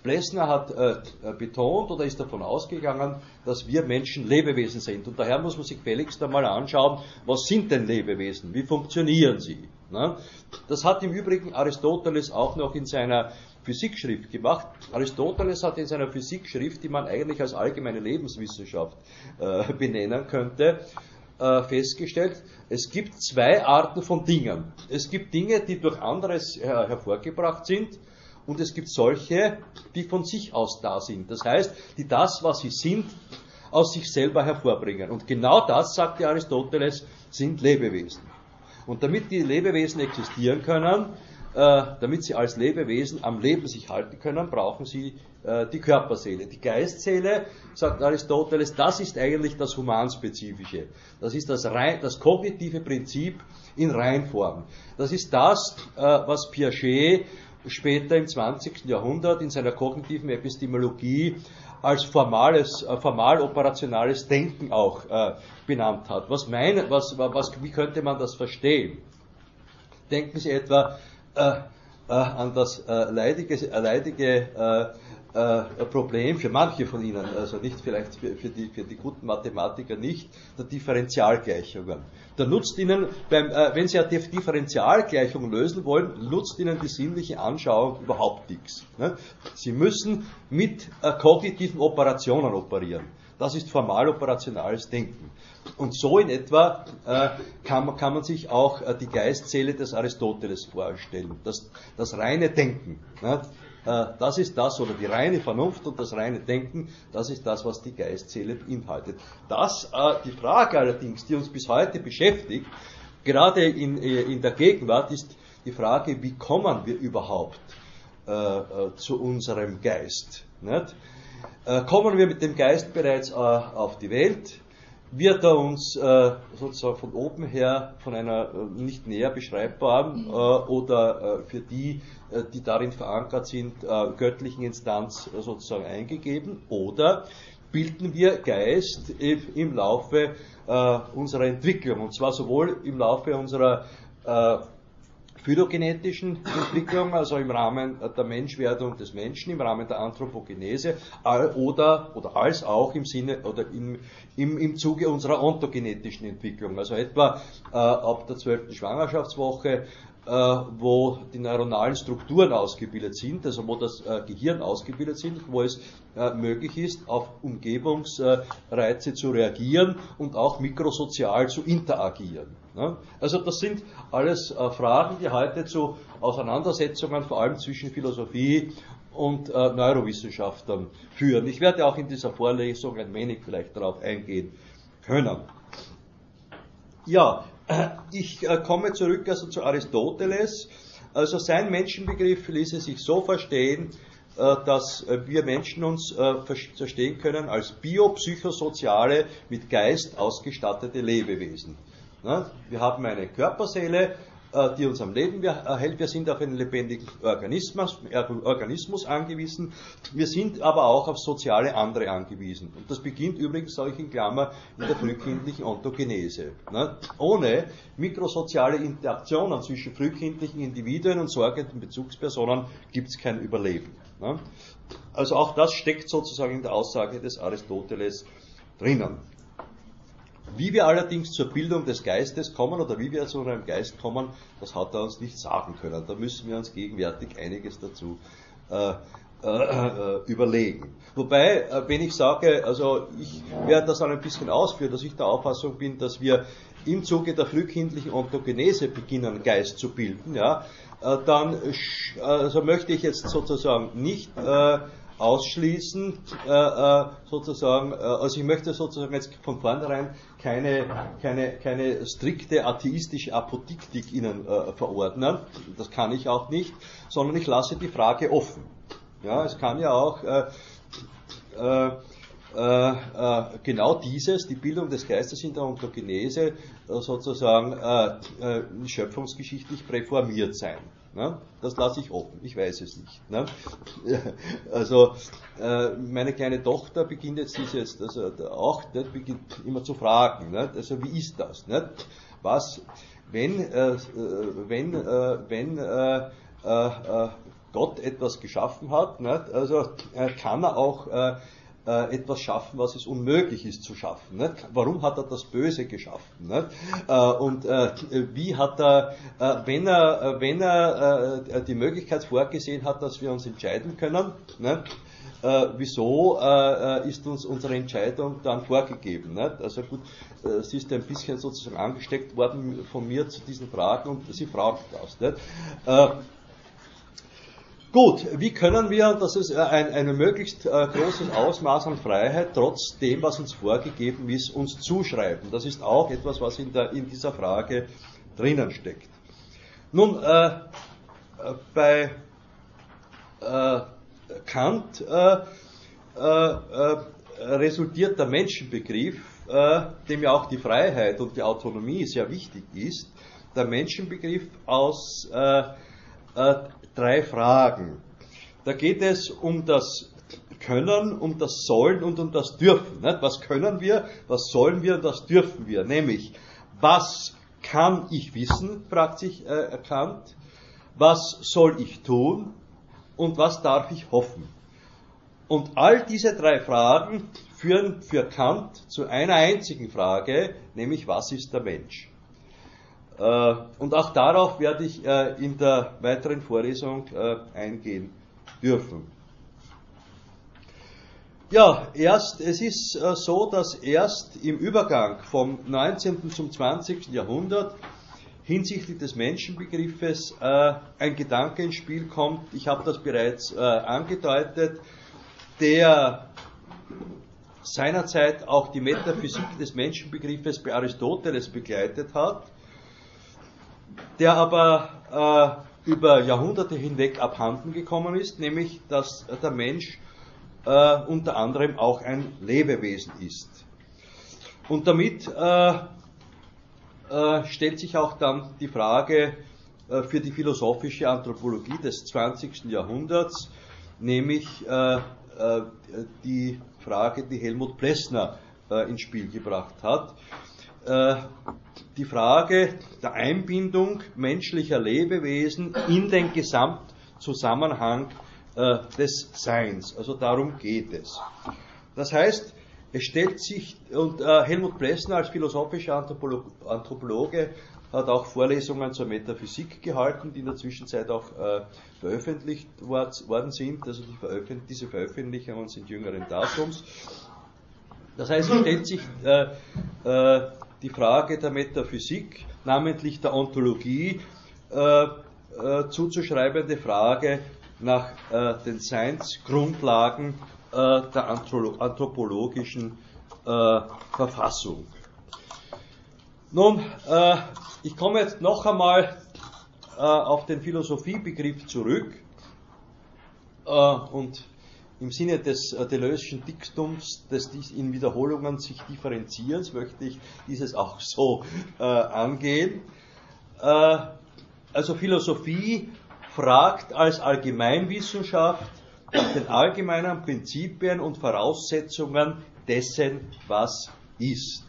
Plessner hat äh, betont oder ist davon ausgegangen, dass wir Menschen Lebewesen sind. Und daher muss man sich fälligst einmal anschauen, was sind denn Lebewesen? Wie funktionieren sie? Na? Das hat im Übrigen Aristoteles auch noch in seiner Physikschrift gemacht. Aristoteles hat in seiner Physikschrift, die man eigentlich als allgemeine Lebenswissenschaft äh, benennen könnte, äh, festgestellt, es gibt zwei Arten von Dingen. Es gibt Dinge, die durch anderes hervorgebracht sind und es gibt solche, die von sich aus da sind. Das heißt, die das, was sie sind, aus sich selber hervorbringen. Und genau das, sagte Aristoteles, sind Lebewesen. Und damit die Lebewesen existieren können, äh, damit sie als Lebewesen am Leben sich halten können, brauchen sie äh, die Körperseele. Die Geistseele, sagt Aristoteles, das ist eigentlich das Humanspezifische. Das ist das, rein, das kognitive Prinzip in Reinform. Das ist das, äh, was Piaget später im 20. Jahrhundert in seiner kognitiven Epistemologie als formales, äh, formal operationales Denken auch äh, benannt hat. Was meine, was, was, wie könnte man das verstehen? Denken Sie etwa äh, äh, an das äh, leidige, leidige Problem für manche von Ihnen, also nicht vielleicht für, für, die, für die guten Mathematiker nicht, der Differentialgleichungen. Da nutzt Ihnen, beim, äh, wenn Sie eine Differentialgleichung lösen wollen, nutzt Ihnen die sinnliche Anschauung überhaupt nichts. Ne? Sie müssen mit äh, kognitiven Operationen operieren. Das ist formal operationales Denken. Und so in etwa äh, kann, man, kann, man, sich auch äh, die Geistseele des Aristoteles vorstellen. Das, das reine Denken. Ne? Äh, das ist das, oder die reine Vernunft und das reine Denken, das ist das, was die Geistseele beinhaltet. Das, äh, die Frage allerdings, die uns bis heute beschäftigt, gerade in, äh, in der Gegenwart, ist die Frage, wie kommen wir überhaupt zu unserem Geist? Nicht? kommen wir mit dem Geist bereits auf die Welt? Wird er uns äh, sozusagen von oben her von einer äh, nicht näher beschreibbaren äh, oder äh, für die, äh, die darin verankert sind, äh, göttlichen Instanz sozusagen eingegeben oder bilden wir Geist im Laufe unserer Entwicklung. Und zwar sowohl im Laufe unserer phylogenetischen Entwicklung, also im Rahmen der Menschwerdung des Menschen, im Rahmen der Anthropogenese oder, oder als auch im Sinne oder im, im, im Zuge unserer ontogenetischen Entwicklung. Also etwa äh, ab der zwölften Schwangerschaftswoche wo die neuronalen Strukturen ausgebildet sind, also wo das äh, Gehirn ausgebildet sind, wo es äh, möglich ist, auf Umgebungsreize zu reagieren und auch mikrosozial zu interagieren. Ne? Also das sind alles Fragen, die heute zu Auseinandersetzungen vor allem zwischen Philosophie und Neurowissenschaftlern führen. Ich werde auch in dieser Vorlesung ein wenig vielleicht darauf eingehen können. Ja, ich äh, komme zurück also zu Aristoteles. Also sein Menschenbegriff ließe sich so verstehen, äh, dass äh, wir Menschen uns verstehen können als biopsychosoziale, mit Geist ausgestattete Lebewesen. Wir haben eine Körperseele, äh, die uns am Leben erhält. Wir sind auf einen lebendigen Organismus, Organismus angewiesen. Wir sind aber auch auf soziale andere angewiesen. Und das beginnt übrigens, sage ich in Klammer, in der frühkindlichen Ontogenese. Ne? Ohne mikrosoziale Interaktionen zwischen frühkindlichen Individuen und sorgenden Bezugspersonen gibt es kein Überleben. Ne? Also auch das steckt sozusagen in der Aussage des Aristoteles drinnen. Wie wir allerdings zur Bildung des Geistes kommen oder wie wir zu einem Geist kommen, das hat er uns nicht sagen können. Da müssen wir uns gegenwärtig einiges dazu äh, äh, überlegen. Wobei, äh, wenn ich sage, also ich werde das auch ein bisschen ausführen, dass ich der Auffassung bin, dass wir im Zuge der frühkindlichen Ontogenese beginnen, Geist zu bilden, ja, äh, dann also möchte ich jetzt sozusagen nicht äh, ausschließen, äh, äh, sozusagen, äh, also ich möchte sozusagen jetzt von vornherein keine, keine, keine strikte atheistische Apodiktik Ihnen äh, verordnen, das kann ich auch nicht, sondern ich lasse die Frage offen. Ja, es kann ja auch äh, genau dieses, die Bildung des Geistes in der Ontogenese, sozusagen schöpfungsgeschichtlich präformiert sein. Ne? Das lasse ich offen, ich weiß es nicht. Ne? Also äh, meine kleine Tochter beginnt jetzt dieses, also auch nicht, beginnt immer zu fragen, nicht? also wie ist das? Nicht? Was, wenn, äh, wenn, äh, wenn äh, äh, Gott etwas geschaffen hat, nicht? also kann er auch äh, etwas schaffen, was es unmöglich ist zu schaffen. Nicht? Warum hat er das Böse geschaffen? Äh, und äh, wie hat er, äh, wenn er, äh, wenn er äh, die Möglichkeit vorgesehen hat, dass wir uns entscheiden können, nicht? wieso ist uns unsere Entscheidung dann vorgegeben? Nicht? Also gut, sie ist ein bisschen sozusagen angesteckt worden von mir zu diesen Fragen und sie fragt das. Nicht? Gut, wie können wir, das ist ein, ein möglichst äh, großes Ausmaß an Freiheit, trotz dem, was uns vorgegeben ist, uns zuschreiben? Das ist auch etwas, was in, der, in dieser Frage drinnen steckt. Nun, äh, bei äh, Kant äh, äh, resultiert der Menschenbegriff, dem ja auch die Freiheit und die Autonomie sehr wichtig ist, der Menschenbegriff aus drei Fragen. Da geht es um das Können, um das Sollen und um das Dürfen. Was können wir, was sollen wir und was dürfen wir? Nämlich, was kann ich wissen, fragt sich äh, Kant, was soll ich tun und was darf ich hoffen? Und all diese drei Fragen führen für Kant zu einer einzigen Frage, nämlich was ist der Mensch? Äh, und auch darauf werde ich äh, in der weiteren Vorlesung äh, eingehen dürfen. Ja, erst, es ist so, dass erst im Übergang vom 19. zum 20. Jahrhundert hinsichtlich des Menschenbegriffes ein Gedanke ins Spiel kommt, ich habe das bereits angedeutet, der seinerzeit auch die Metaphysik des Menschenbegriffes bei Aristoteles begleitet hat der aber äh, über Jahrhunderte hinweg abhanden gekommen ist, nämlich dass der Mensch äh, unter anderem auch ein Lebewesen ist. Und damit äh, äh stellt sich auch dann die Frage äh, für die philosophische Anthropologie des 20. Jahrhunderts, nämlich die Frage, die Helmut Plessner ins Spiel gebracht hat äh, die Frage der Einbindung menschlicher Lebewesen in den Gesamtzusammenhang äh, des Seins. Also darum geht es. Das heißt, es stellt sich, und äh, Helmut Plessner als philosophischer Anthropologe, Anthropologe hat auch Vorlesungen zur Metaphysik gehalten, die in der Zwischenzeit auch äh, veröffentlicht worden sind. Also die veröffent diese Veröffentlichungen sind jüngeren Datums. Das heißt, es stellt sich äh, äh, die Frage der Metaphysik, namentlich der Ontologie, äh, äh, zuzuschreibende Frage nach äh, den Seinsgrundlagen äh, der anthropologischen äh, Verfassung. Nun, äh, ich komme jetzt noch einmal auf den Philosophiebegriff zurück und im Sinne des äh, Deleuze'schen Diktums, des in Wiederholungen sich differenzierens, möchte ich dieses auch so äh, angehen. Äh, also Philosophie fragt als Allgemeinwissenschaft nach den allgemeinen Prinzipien und Voraussetzungen dessen, was ist.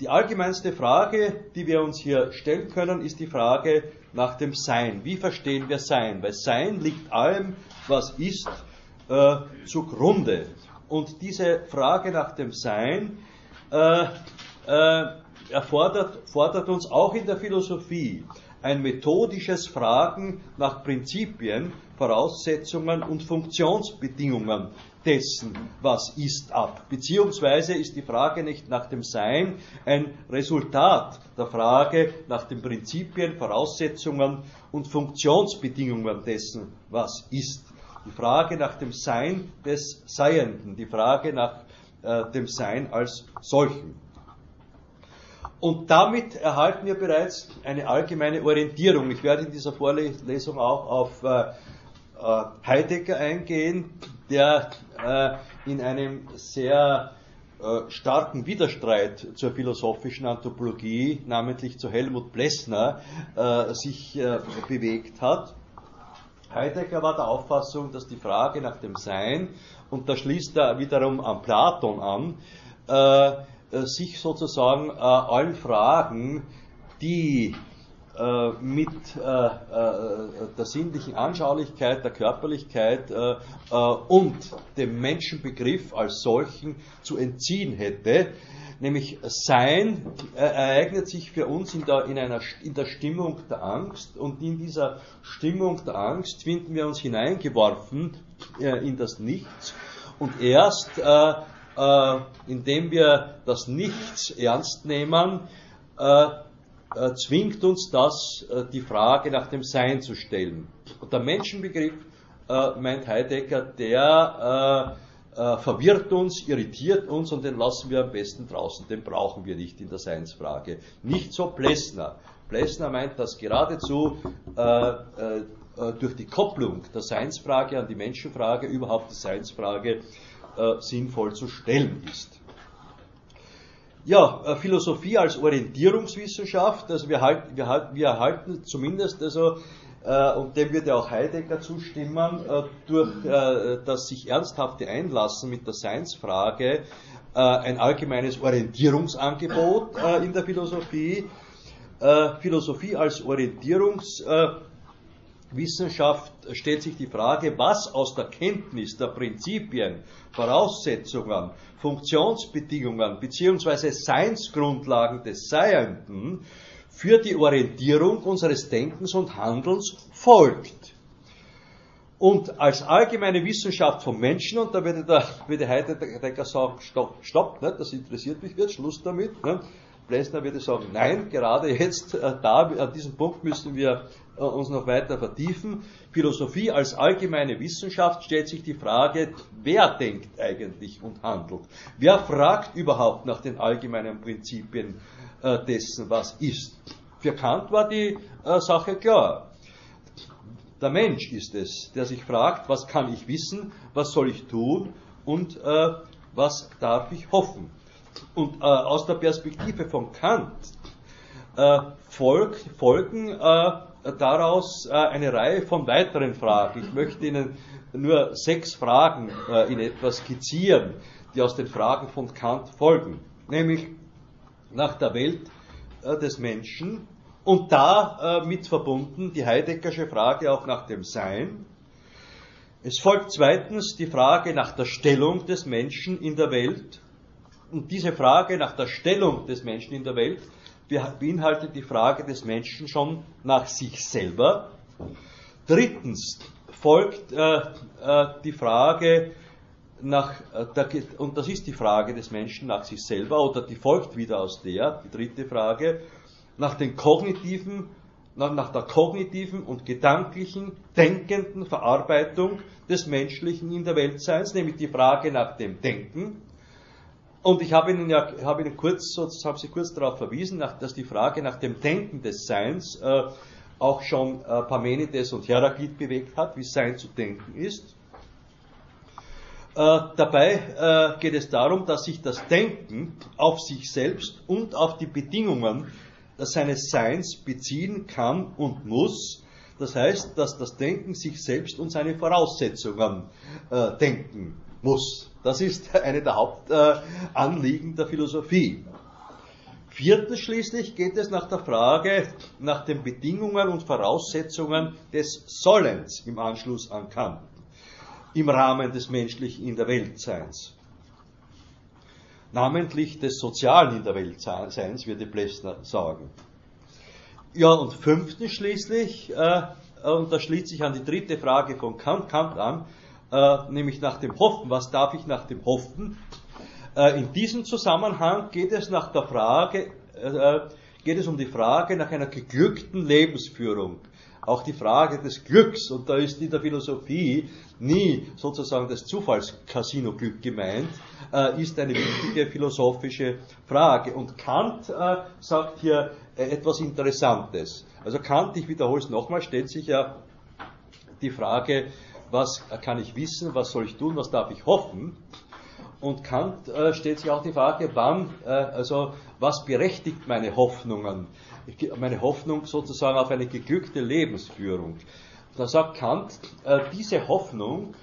Die allgemeinste Frage, die wir uns hier stellen können, ist die Frage nach dem Sein. Wie verstehen wir Sein? Weil Sein liegt allem, was ist, äh, zugrunde. Und diese Frage nach dem Sein äh, äh, erfordert fordert uns auch in der Philosophie ein methodisches Fragen nach Prinzipien, Voraussetzungen und Funktionsbedingungen dessen, was ist, ab. Beziehungsweise ist die Frage nicht nach dem Sein ein Resultat der Frage nach den Prinzipien, Voraussetzungen und Funktionsbedingungen dessen, was ist. Die Frage nach dem Sein des Seienden, die Frage nach äh, dem Sein als solchen. Und damit erhalten wir bereits eine allgemeine Orientierung. Ich werde in dieser Vorlesung auch auf äh, äh, Heidegger eingehen, der äh, in einem sehr äh, starken Widerstreit zur philosophischen Anthropologie, namentlich zu Helmut Plessner, sich bewegt hat. Heidegger war der Auffassung, dass die Frage nach dem Sein, und da schließt er wiederum an Platon an, sich sozusagen allen Fragen, die äh, mit äh, äh, der sinnlichen Anschaulichkeit, der Körperlichkeit und dem Menschenbegriff als solchen zu entziehen hätte. Nämlich Sein ereignet sich für uns in der, in, einer, in der Stimmung der Angst und in dieser Stimmung der Angst finden wir uns hineingeworfen in das Nichts und erst indem wir das Nichts ernst nehmen, äh, zwingt uns das, äh, die Frage nach dem Sein zu stellen. Und der Menschenbegriff, äh, meint Heidegger, der äh, verwirrt uns, irritiert uns und den lassen wir am besten draußen. Den brauchen wir nicht in der Seinsfrage. Nicht so Plessner. Plessner meint, dass geradezu äh, äh, äh, durch die Kopplung der Seinsfrage an die Menschenfrage überhaupt die Seinsfrage äh, sinnvoll zu stellen ist. Ja, äh, Philosophie als Orientierungswissenschaft, also wir, halten, wir, halten, wir erhalten zumindest, also, äh, und dem würde auch Heidegger zustimmen, äh, durch äh, das sich ernsthafte Einlassen mit der Seinsfrage äh, ein allgemeines Orientierungsangebot äh, in der Philosophie. Philosophie als Orientierungswissenschaft Wissenschaft stellt sich die Frage, was aus der Kenntnis der Prinzipien, Voraussetzungen, Funktionsbedingungen bzw. Seinsgrundlagen des Seienden für die Orientierung unseres Denkens und Handelns folgt. Und als allgemeine Wissenschaft vom Menschen, und da würde, der, würde Heidegger sagen, stopp, stopp ne, das interessiert mich jetzt, Schluss damit. Ne, Plessner würde sagen, nein, gerade jetzt, äh, da, an diesem Punkt müssen wir äh, uns noch weiter vertiefen. Philosophie als allgemeine Wissenschaft stellt sich die Frage, wer denkt eigentlich und handelt? Wer fragt überhaupt nach den allgemeinen Prinzipien äh, dessen, was ist? Für Kant war die Sache klar. Der Mensch ist es, der sich fragt, was kann ich wissen, was soll ich tun und was darf ich hoffen. Und äh, aus der Perspektive von Kant äh, folg, folgen äh, daraus äh, eine Reihe von weiteren Fragen. Ich möchte Ihnen nur sechs Fragen äh, in etwa skizzieren, die aus den Fragen von Kant folgen. Nämlich nach der Welt äh, des Menschen und da mit verbunden die Heideggersche Frage auch nach dem Sein. Es folgt zweitens die Frage nach der Stellung des Menschen in der Welt und diese Frage nach der Stellung des Menschen in der Welt beinhaltet die Frage des Menschen schon nach sich selber. Drittens folgt äh, äh, die Frage nach, äh, der, und das ist die Frage des Menschen nach sich selber, oder die folgt wieder aus der, die dritte Frage, nach den kognitiven, nach, nach der kognitiven und gedanklichen, denkenden Verarbeitung des Menschlichen in der Weltseins, nämlich die Frage nach dem Denken, und ich habe Ihnen ja habe Ihnen kurz, habe Sie kurz darauf verwiesen, dass die Frage nach dem Denken des Seins äh, auch schon äh, Parmenides und Heraklit bewegt hat, wie Sein zu denken ist. Äh, dabei geht es darum, dass sich das Denken auf sich selbst und auf die Bedingungen seines Seins beziehen kann und muss. Das heißt, dass das Denken sich selbst und seine Voraussetzungen äh, denken muss. Das ist eine der Hauptanliegen der Philosophie. Viertens schließlich geht es nach der Frage nach den Bedingungen und Voraussetzungen des Sollens im Anschluss an Kant, im Rahmen des menschlichen in der Weltseins. Namentlich des Sozialen in der Weltseins, würde Plessner sagen. Ja, und fünftens schließlich, äh, und das schließt sich an die dritte Frage von Kant, Kant an, äh, nämlich nach dem Hoffen. Was darf ich nach dem Hoffen? Äh, in diesem Zusammenhang geht es nach der Frage, äh, geht es um die Frage nach einer geglückten Lebensführung. Auch die Frage des Glücks, und da ist in der Philosophie nie sozusagen das Zufalls-Casino-Glück gemeint, ist eine wichtige philosophische Frage. Und Kant sagt hier etwas Interessantes. Also Kant, ich wiederhole es nochmal, stellt sich ja die Frage, was kann ich wissen, was soll ich tun, was darf ich hoffen. Und Kant äh, stellt sich auch die Frage, wann, äh, also was berechtigt meine Hoffnungen, meine Hoffnung sozusagen auf eine geglückte Lebensführung. Da sagt Kant, äh, diese Hoffnung,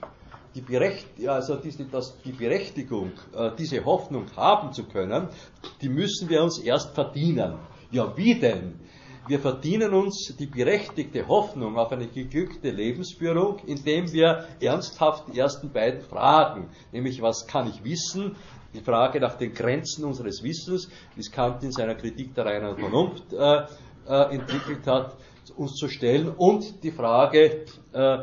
die, Berecht, also diese, das, die Berechtigung, äh, diese Hoffnung haben zu können, die müssen wir uns erst verdienen. Ja, wie denn? Wir verdienen uns die berechtigte Hoffnung auf eine geglückte Lebensführung, indem wir ernsthaft die ersten beiden Fragen, nämlich was kann ich wissen, die Frage nach den Grenzen unseres Wissens, wie es Kant in seiner Kritik der reinen Vernunft äh, äh, entwickelt hat, uns zu stellen. Und die Frage, äh,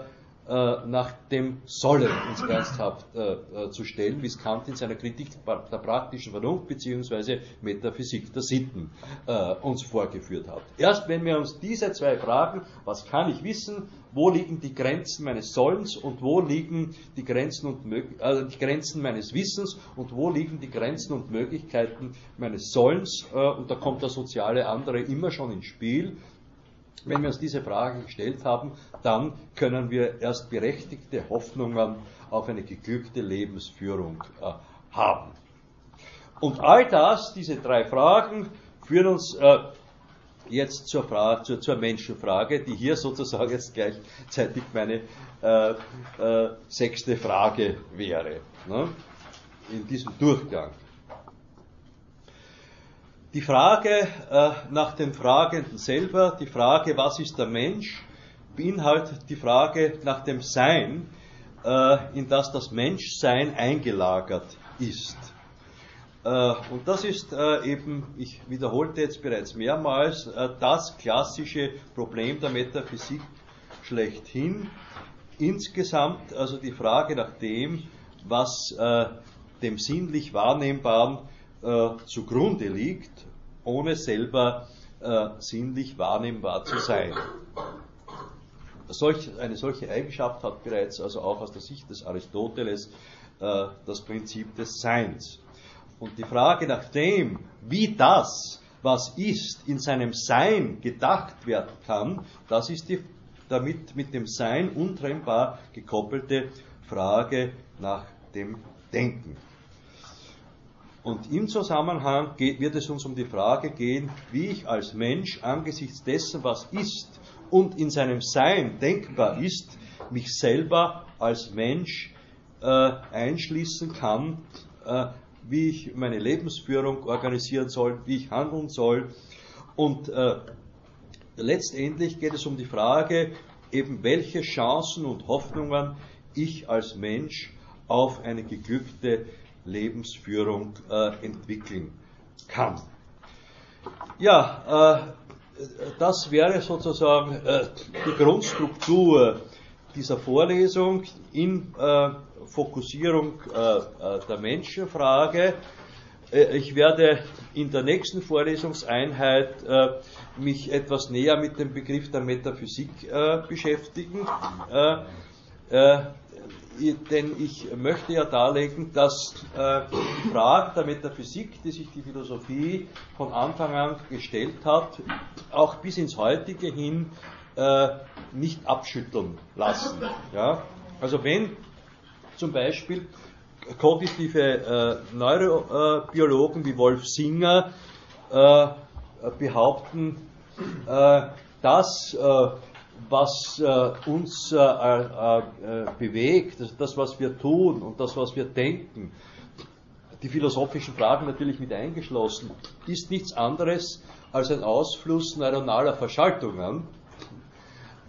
nach dem Sollen uns ernsthaft äh, äh, zu stellen, wie es Kant in seiner Kritik der praktischen Vernunft bzw. Metaphysik der Sitten äh, uns vorgeführt hat. Erst wenn wir uns diese zwei Fragen, was kann ich wissen, wo liegen die Grenzen meines Sollens und wo liegen die Grenzen, und, äh, die Grenzen meines Wissens und wo liegen die Grenzen und Möglichkeiten meines Sollens, äh, und da kommt der soziale andere immer schon ins Spiel, wenn wir uns diese Frage gestellt haben, dann können wir erst berechtigte Hoffnungen auf eine geglückte Lebensführung äh, haben. Und all das, diese drei Fragen, führen uns äh, jetzt zur, Frage, zur, zur, Menschenfrage, die hier sozusagen jetzt gleichzeitig meine äh, äh sechste Frage wäre, ne, in diesem Durchgang. Die Frage äh, nach den Fragenden selber, die Frage, was ist der Mensch, beinhaltet die Frage nach dem Sein, äh, in das das Menschsein eingelagert ist. Äh, und das ist äh, eben, ich wiederholte jetzt bereits mehrmals, äh, das klassische Problem der Metaphysik schlechthin. Insgesamt also die Frage nach dem, was äh, dem sinnlich Wahrnehmbaren äh, zugrunde liegt, ohne selber äh, sinnlich wahrnehmbar zu sein. Solch, eine solche Eigenschaft hat bereits also auch aus der Sicht des Aristoteles äh, das Prinzip des Seins. Und die Frage nach dem, wie das, was ist, in seinem Sein gedacht werden kann, das ist die damit mit dem Sein untrennbar gekoppelte Frage nach dem Denken. Und im Zusammenhang wird es uns um die Frage gehen, wie ich als Mensch angesichts dessen, was ist und in seinem Sein denkbar ist, mich selber als Mensch äh, einschließen kann, äh, wie ich meine Lebensführung organisieren soll, wie ich handeln soll. Und äh, letztendlich geht es um die Frage, eben welche Chancen und Hoffnungen ich als Mensch auf eine geglückte Lebensführung äh, entwickeln kann. Ja, äh, das wäre sozusagen äh, die Grundstruktur dieser Vorlesung in äh, Fokussierung äh, äh, der Menschenfrage. Ich werde in der nächsten Vorlesungseinheit mich etwas näher mit dem Begriff der Metaphysik beschäftigen denn ich möchte ja darlegen, dass äh, die Fragen der Metaphysik, die sich die Philosophie von Anfang an gestellt hat, auch bis ins heutige hin äh, nicht abschütteln lassen. Ja? Also wenn zum Beispiel kognitive äh, Neurobiologen wie Wolf Singer behaupten, dass was äh, uns äh, äh, äh, bewegt, das, das, was wir tun und das, was wir denken, die philosophischen Fragen natürlich mit eingeschlossen, ist nichts anderes als ein Ausfluss neuronaler Verschaltungen,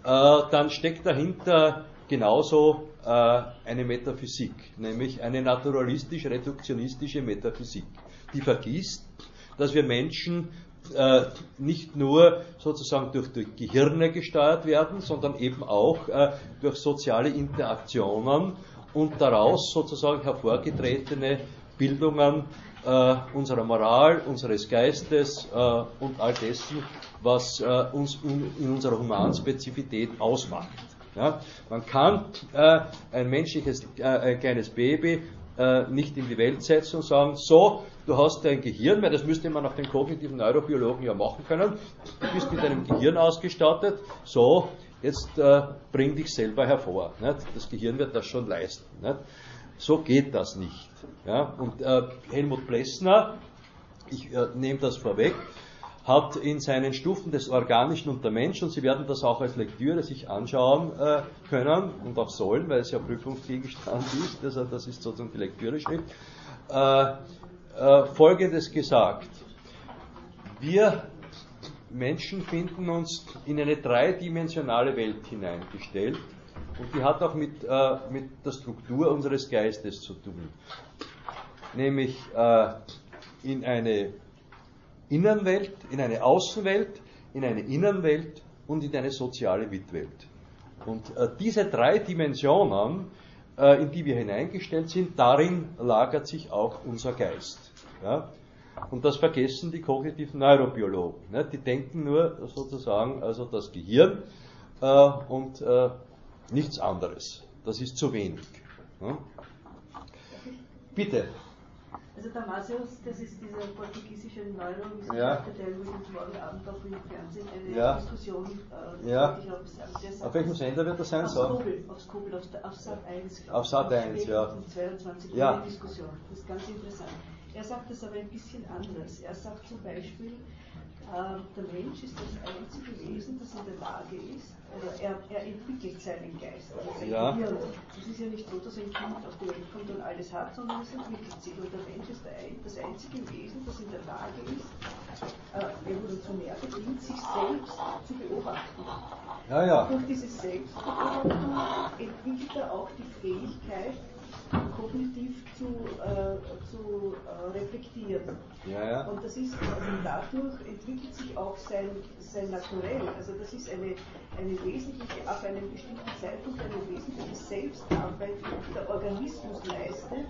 äh, dann steckt dahinter genauso äh, eine Metaphysik, nämlich eine naturalistisch-reduktionistische Metaphysik, die vergisst, dass wir Menschen äh, nicht nur sozusagen durch die Gehirne gesteuert werden, sondern eben auch äh, durch soziale Interaktionen und daraus sozusagen hervorgetretene Bildungen äh, unserer Moral, unseres Geistes äh, und all dessen, was äh, uns in, in, unserer Humanspezifität ausmacht. Ja? Man kann äh, ein menschliches, ein kleines Baby nicht in die Welt setzen und sagen, so, du hast dein Gehirn, weil das müsste man nach den kognitiven Neurobiologen ja machen können, du bist mit deinem Gehirn ausgestattet, so, jetzt äh, bring dich selber hervor. Nicht? Das Gehirn wird das schon leisten. Nicht? So geht das nicht. Ja? Und äh, Helmut Plessner, ich äh, nehme das vorweg, hat in seinen Stufen des Organischen und der Mensch, und Sie werden das auch als Lektüre sich anschauen äh, können und auch sollen, weil es ja Prüfungsgegenstand ist, also das ist sozusagen die Lektüre-Schrift, äh, äh, Folgendes gesagt. Wir Menschen finden uns in eine dreidimensionale Welt hineingestellt und die hat auch mit, äh, mit der Struktur unseres Geistes zu tun. Nämlich äh, in eine Innenwelt, in eine Außenwelt, in eine Innenwelt und in eine soziale Mitwelt. Und äh, diese drei Dimensionen, äh, in die wir hineingestellt sind, darin lagert sich auch unser Geist. Ja? Und das vergessen die kognitiven Neurobiologen. Ne? Die denken nur sozusagen, also das Gehirn äh, und äh, nichts anderes. Das ist zu wenig. Ne? Bitte. Also Damasius, das ist dieser portugiesische Neurowissenschaftler, der übrigens morgen Abend auch im Fernsehen eine ja. Diskussion äh, ja. Auf, auf welchem Sender wird das sein? Auf Skobel, auf, Skobel, auf, auf Sat 1. Auf Sat 1, ja. 22 ja. Diskussion. Das ist ganz interessant. Er sagt das aber ein bisschen anders. Er sagt zum Beispiel, der Mensch ist das einzige Wesen, das in der Lage ist, oder er, er entwickelt seinen Geist, also sein ja. Gehirn. Es ist ja nicht so, dass ein Kind auf die Welt kommt und alles hat, sondern es entwickelt sich. Und der Mensch ist das einzige Wesen, das in der Lage ist, äh, evolutionär bedingt, sich selbst zu beobachten. Ja, ja. Durch diese Selbstbeobachtung entwickelt er auch die Fähigkeit, kognitiv zu, äh, zu äh, reflektieren. Ja, ja. Und das ist, also dadurch entwickelt sich auch sein, sein Naturell. Also das ist eine, eine wesentliche, ab einem bestimmten Zeitpunkt eine wesentliche Selbstarbeit, die der Organismus leistet,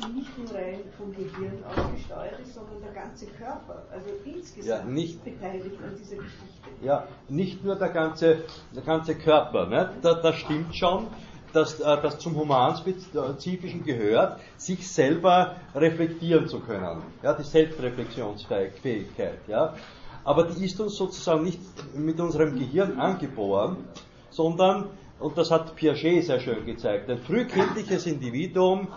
die nicht nur rein vom Gehirn ausgesteuert ist, sondern der ganze Körper, also insgesamt ja, nicht, beteiligt an dieser Geschichte. Ja, nicht nur der ganze, der ganze Körper, ne? das, das stimmt schon das, äh, das zum Humanspezifischen gehört, sich selber reflektieren zu können. Ja, die Selbstreflexionsfähigkeit. Ja. Aber die ist uns sozusagen nicht mit unserem Gehirn angeboren, sondern, und das hat Piaget sehr schön gezeigt, ein frühkindliches Individuum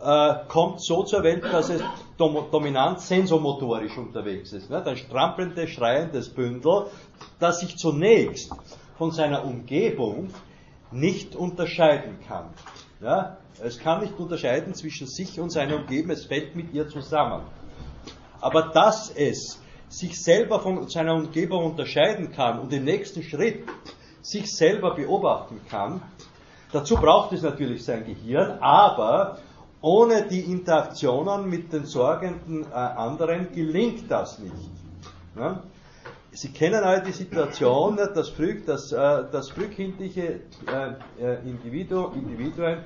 äh, kommt so zur Welt, dass es dom dominant sensomotorisch unterwegs ist. Ne? Ein strampelndes, schreiendes Bündel, das sich zunächst von seiner Umgebung nicht unterscheiden kann. Ja? Es kann nicht unterscheiden zwischen sich und seiner Umgebung, es fällt mit ihr zusammen. Aber dass es sich selber von seiner Umgebung unterscheiden kann und im nächsten Schritt sich selber beobachten kann, dazu braucht es natürlich sein Gehirn, aber ohne die Interaktionen mit den sorgenden äh, anderen gelingt das nicht. Ja? Sie kennen alle die Situation, dass, früh, dass, äh, dass frühkindliche äh, äh, Individu, Individuen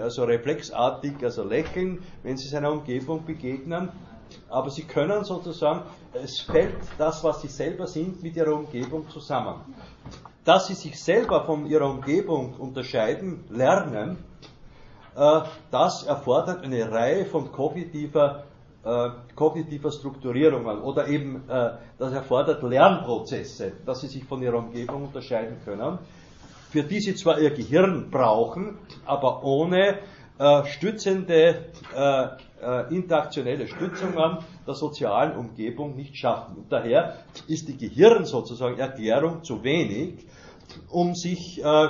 also reflexartig also lächeln, wenn sie seiner Umgebung begegnen, aber sie können sozusagen, es fällt das, was sie selber sind, mit ihrer Umgebung zusammen. Dass sie sich selber von ihrer Umgebung unterscheiden, lernen, das erfordert eine Reihe von kognitiver äh, kognitiver Strukturierungen oder eben äh, das erfordert Lernprozesse, dass sie sich von ihrer Umgebung unterscheiden können, für die sie zwar ihr Gehirn brauchen, aber ohne äh, stützende äh, äh, interaktionelle Stützungen der sozialen Umgebung nicht schaffen. Und daher ist die Gehirn sozusagen Erklärung zu wenig, um sich äh,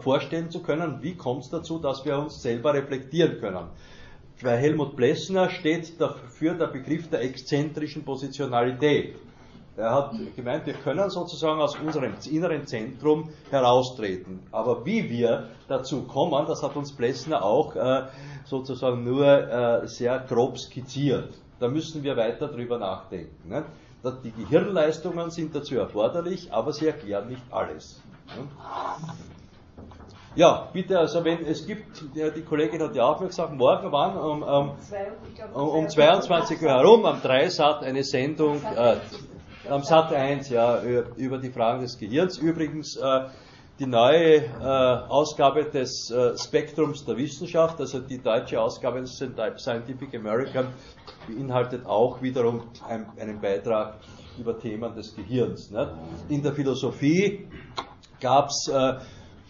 vorstellen zu können, wie kommt es dazu, dass wir uns selber reflektieren können. Bei Helmut Plessner steht dafür der Begriff der exzentrischen Positionalität. Er hat gemeint, wir können sozusagen aus unserem inneren Zentrum heraustreten. Aber wie wir dazu kommen, das hat uns Plessner auch äh, sozusagen nur äh, sehr grob skizziert. Da müssen wir weiter drüber nachdenken. Ne? Die Gehirnleistungen sind dazu erforderlich, aber sie erklären nicht alles. Ne? Ja, bitte, also wenn es gibt, die Kollegin hat ja auch gesagt, morgen wann? Um, um, um, um 22 Uhr herum, am Dreisat eine Sendung, äh, am Sat 1, ja, über die Fragen des Gehirns. Übrigens, äh, die neue äh, Ausgabe des äh, Spektrums der Wissenschaft, also die deutsche Ausgabe des Scientific American, beinhaltet auch wiederum ein, einen Beitrag über Themen des Gehirns. Ne? In der Philosophie gab es äh,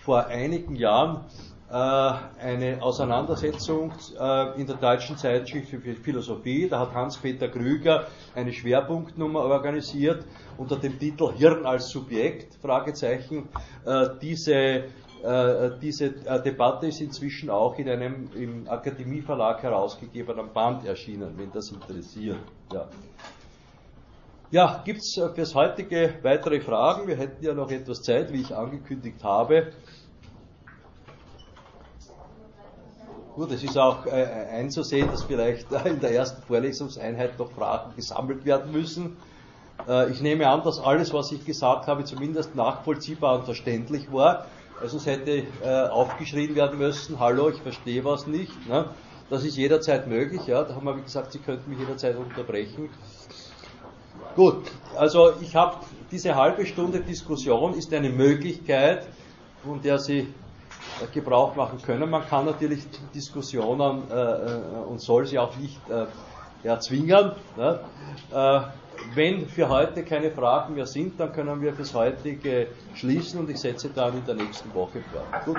vor einigen Jahren äh, eine Auseinandersetzung äh, in der deutschen Zeitschrift für Philosophie. Da hat Hans-Peter Krüger eine Schwerpunktnummer organisiert unter dem Titel Hirn als Subjekt, Fragezeichen. Äh, diese diese Debatte ist inzwischen auch in einem im Akademieverlag herausgegebenen Band erschienen, wenn das interessiert. Ja. Ja, gibt es fürs heutige weitere Fragen? Wir hätten ja noch etwas Zeit, wie ich angekündigt habe. Gut, es ist auch äh, einzusehen, dass vielleicht in der ersten Vorlesungseinheit noch Fragen gesammelt werden müssen. Äh, ich nehme an, dass alles, was ich gesagt habe, zumindest nachvollziehbar und verständlich war. Also es hätte äh, aufgeschrien werden müssen, hallo, ich verstehe was nicht. Ne? Das ist jederzeit möglich, ja. Da haben wir gesagt, Sie könnten mich jederzeit unterbrechen. Gut, also ich habe diese halbe Stunde Diskussion ist eine Möglichkeit, von der Sie Gebrauch machen können. Man kann natürlich Diskussionen äh, äh, und soll sie auch nicht äh, erzwingen. Ne? Äh, wenn für heute keine Fragen mehr sind, dann können wir fürs heutige schließen und ich setze dann in der nächsten Woche fort. Gut.